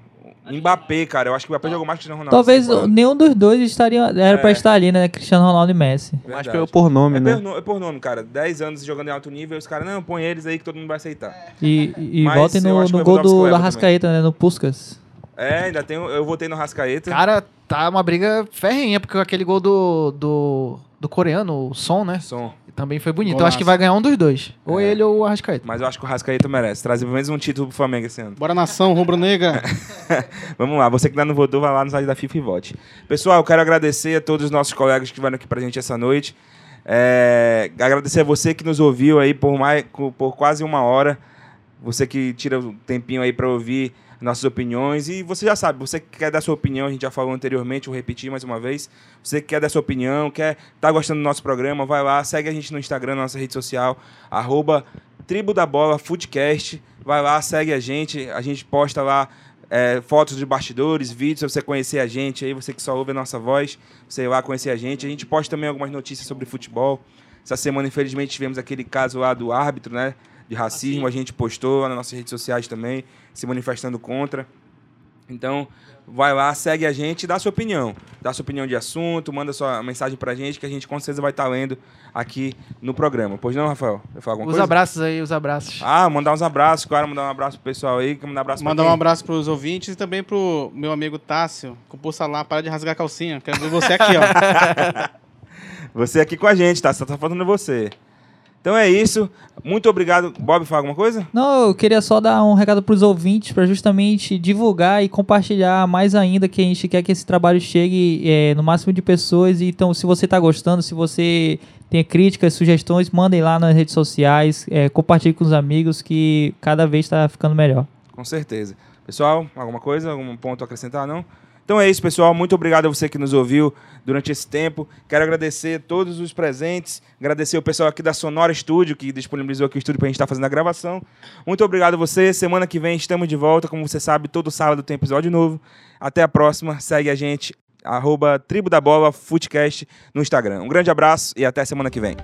Mbappé, cara, eu acho que o Mbappé jogou mais que o Cristiano Ronaldo.
Talvez
temporada.
nenhum dos dois estaria, era pra estar ali, né? Cristiano Ronaldo e Messi.
Mais
Verdade.
pelo por nome,
É
né?
por, é por nome, cara. 10 anos jogando em alto nível, os caras, não, põe eles aí que todo mundo vai aceitar.
E, e
Mas eu
no, no
o
gol do
leva
Arrascaeta, né? No Puskas.
É, ainda tem. Eu votei no Rascaeta.
Cara, tá uma briga ferrenha, porque aquele gol do, do, do coreano, o Son, né?
Som.
Também foi bonito. Eu
Golaço.
acho que vai ganhar um dos dois. Ou
É.
ele ou o Arrascaeta.
Mas eu acho que o Rascaeta merece. Trazer pelo menos um título pro Flamengo esse ano.
Bora nação rubro-negra.
Vamos lá, você que ainda não votou, vai lá no site da FIFA e vote. Pessoal, eu quero agradecer a todos os nossos colegas que estiveram aqui pra gente essa noite. É, agradecer a você que nos ouviu aí por, mais, por quase uma hora. Você que tira um tempinho aí pra ouvir nossas opiniões. E você já sabe, você que quer dar sua opinião, a gente já falou anteriormente, vou repetir mais uma vez. Você que quer dar sua opinião, quer tá gostando do nosso programa, vai lá, segue a gente no Instagram, na nossa rede social, arroba Tribo da Bola Footcast. Vai lá, segue a gente, a gente posta lá é, fotos de bastidores, vídeos você conhecer a gente aí, você que só ouve a nossa voz, você lá conhecer a gente. A gente posta também algumas notícias sobre futebol. Essa semana, infelizmente, tivemos aquele caso lá do árbitro, né? De racismo, a gente postou nas nossas redes sociais também, se manifestando contra. Então, vai lá, segue a gente e dá sua opinião. Dá sua opinião de assunto, manda sua mensagem pra gente que a gente com certeza vai estar lendo aqui no programa. Pois não, Rafael? Vai falar alguma
Os
coisa?
abraços aí, os abraços.
Ah, mandar uns abraços, claro, mandar um abraço pro pessoal aí, que mandar um abraço
Mandar um abraço pros ouvintes e também pro meu amigo Tássio, com pulsa lá, para de rasgar a calcinha. Quero ver você aqui, ó.
Você aqui com a gente, tá? Só tá faltando você. Então é isso. Muito obrigado. Bob, fala alguma coisa?
Não, eu queria só dar um recado pros ouvintes para justamente divulgar e compartilhar mais ainda que a gente quer que esse trabalho chegue é, no máximo de pessoas. Então, se você tá gostando, se você tem críticas, sugestões, mandem lá nas redes sociais, é, compartilhe com os amigos que cada vez está ficando melhor.
Com certeza. Pessoal, alguma coisa? Algum ponto a acrescentar, não? Então é isso, pessoal. Muito obrigado a você que nos ouviu durante esse tempo. Quero agradecer todos os presentes, agradecer o pessoal aqui da Sonora Estúdio, que disponibilizou aqui o estúdio para a gente estar fazendo a gravação. Muito obrigado a você. Semana que vem estamos de volta. Como você sabe, todo sábado tem episódio novo. Até a próxima. Segue a gente, arroba Tribo da Bola Footcast no Instagram. Um grande abraço e até semana que vem.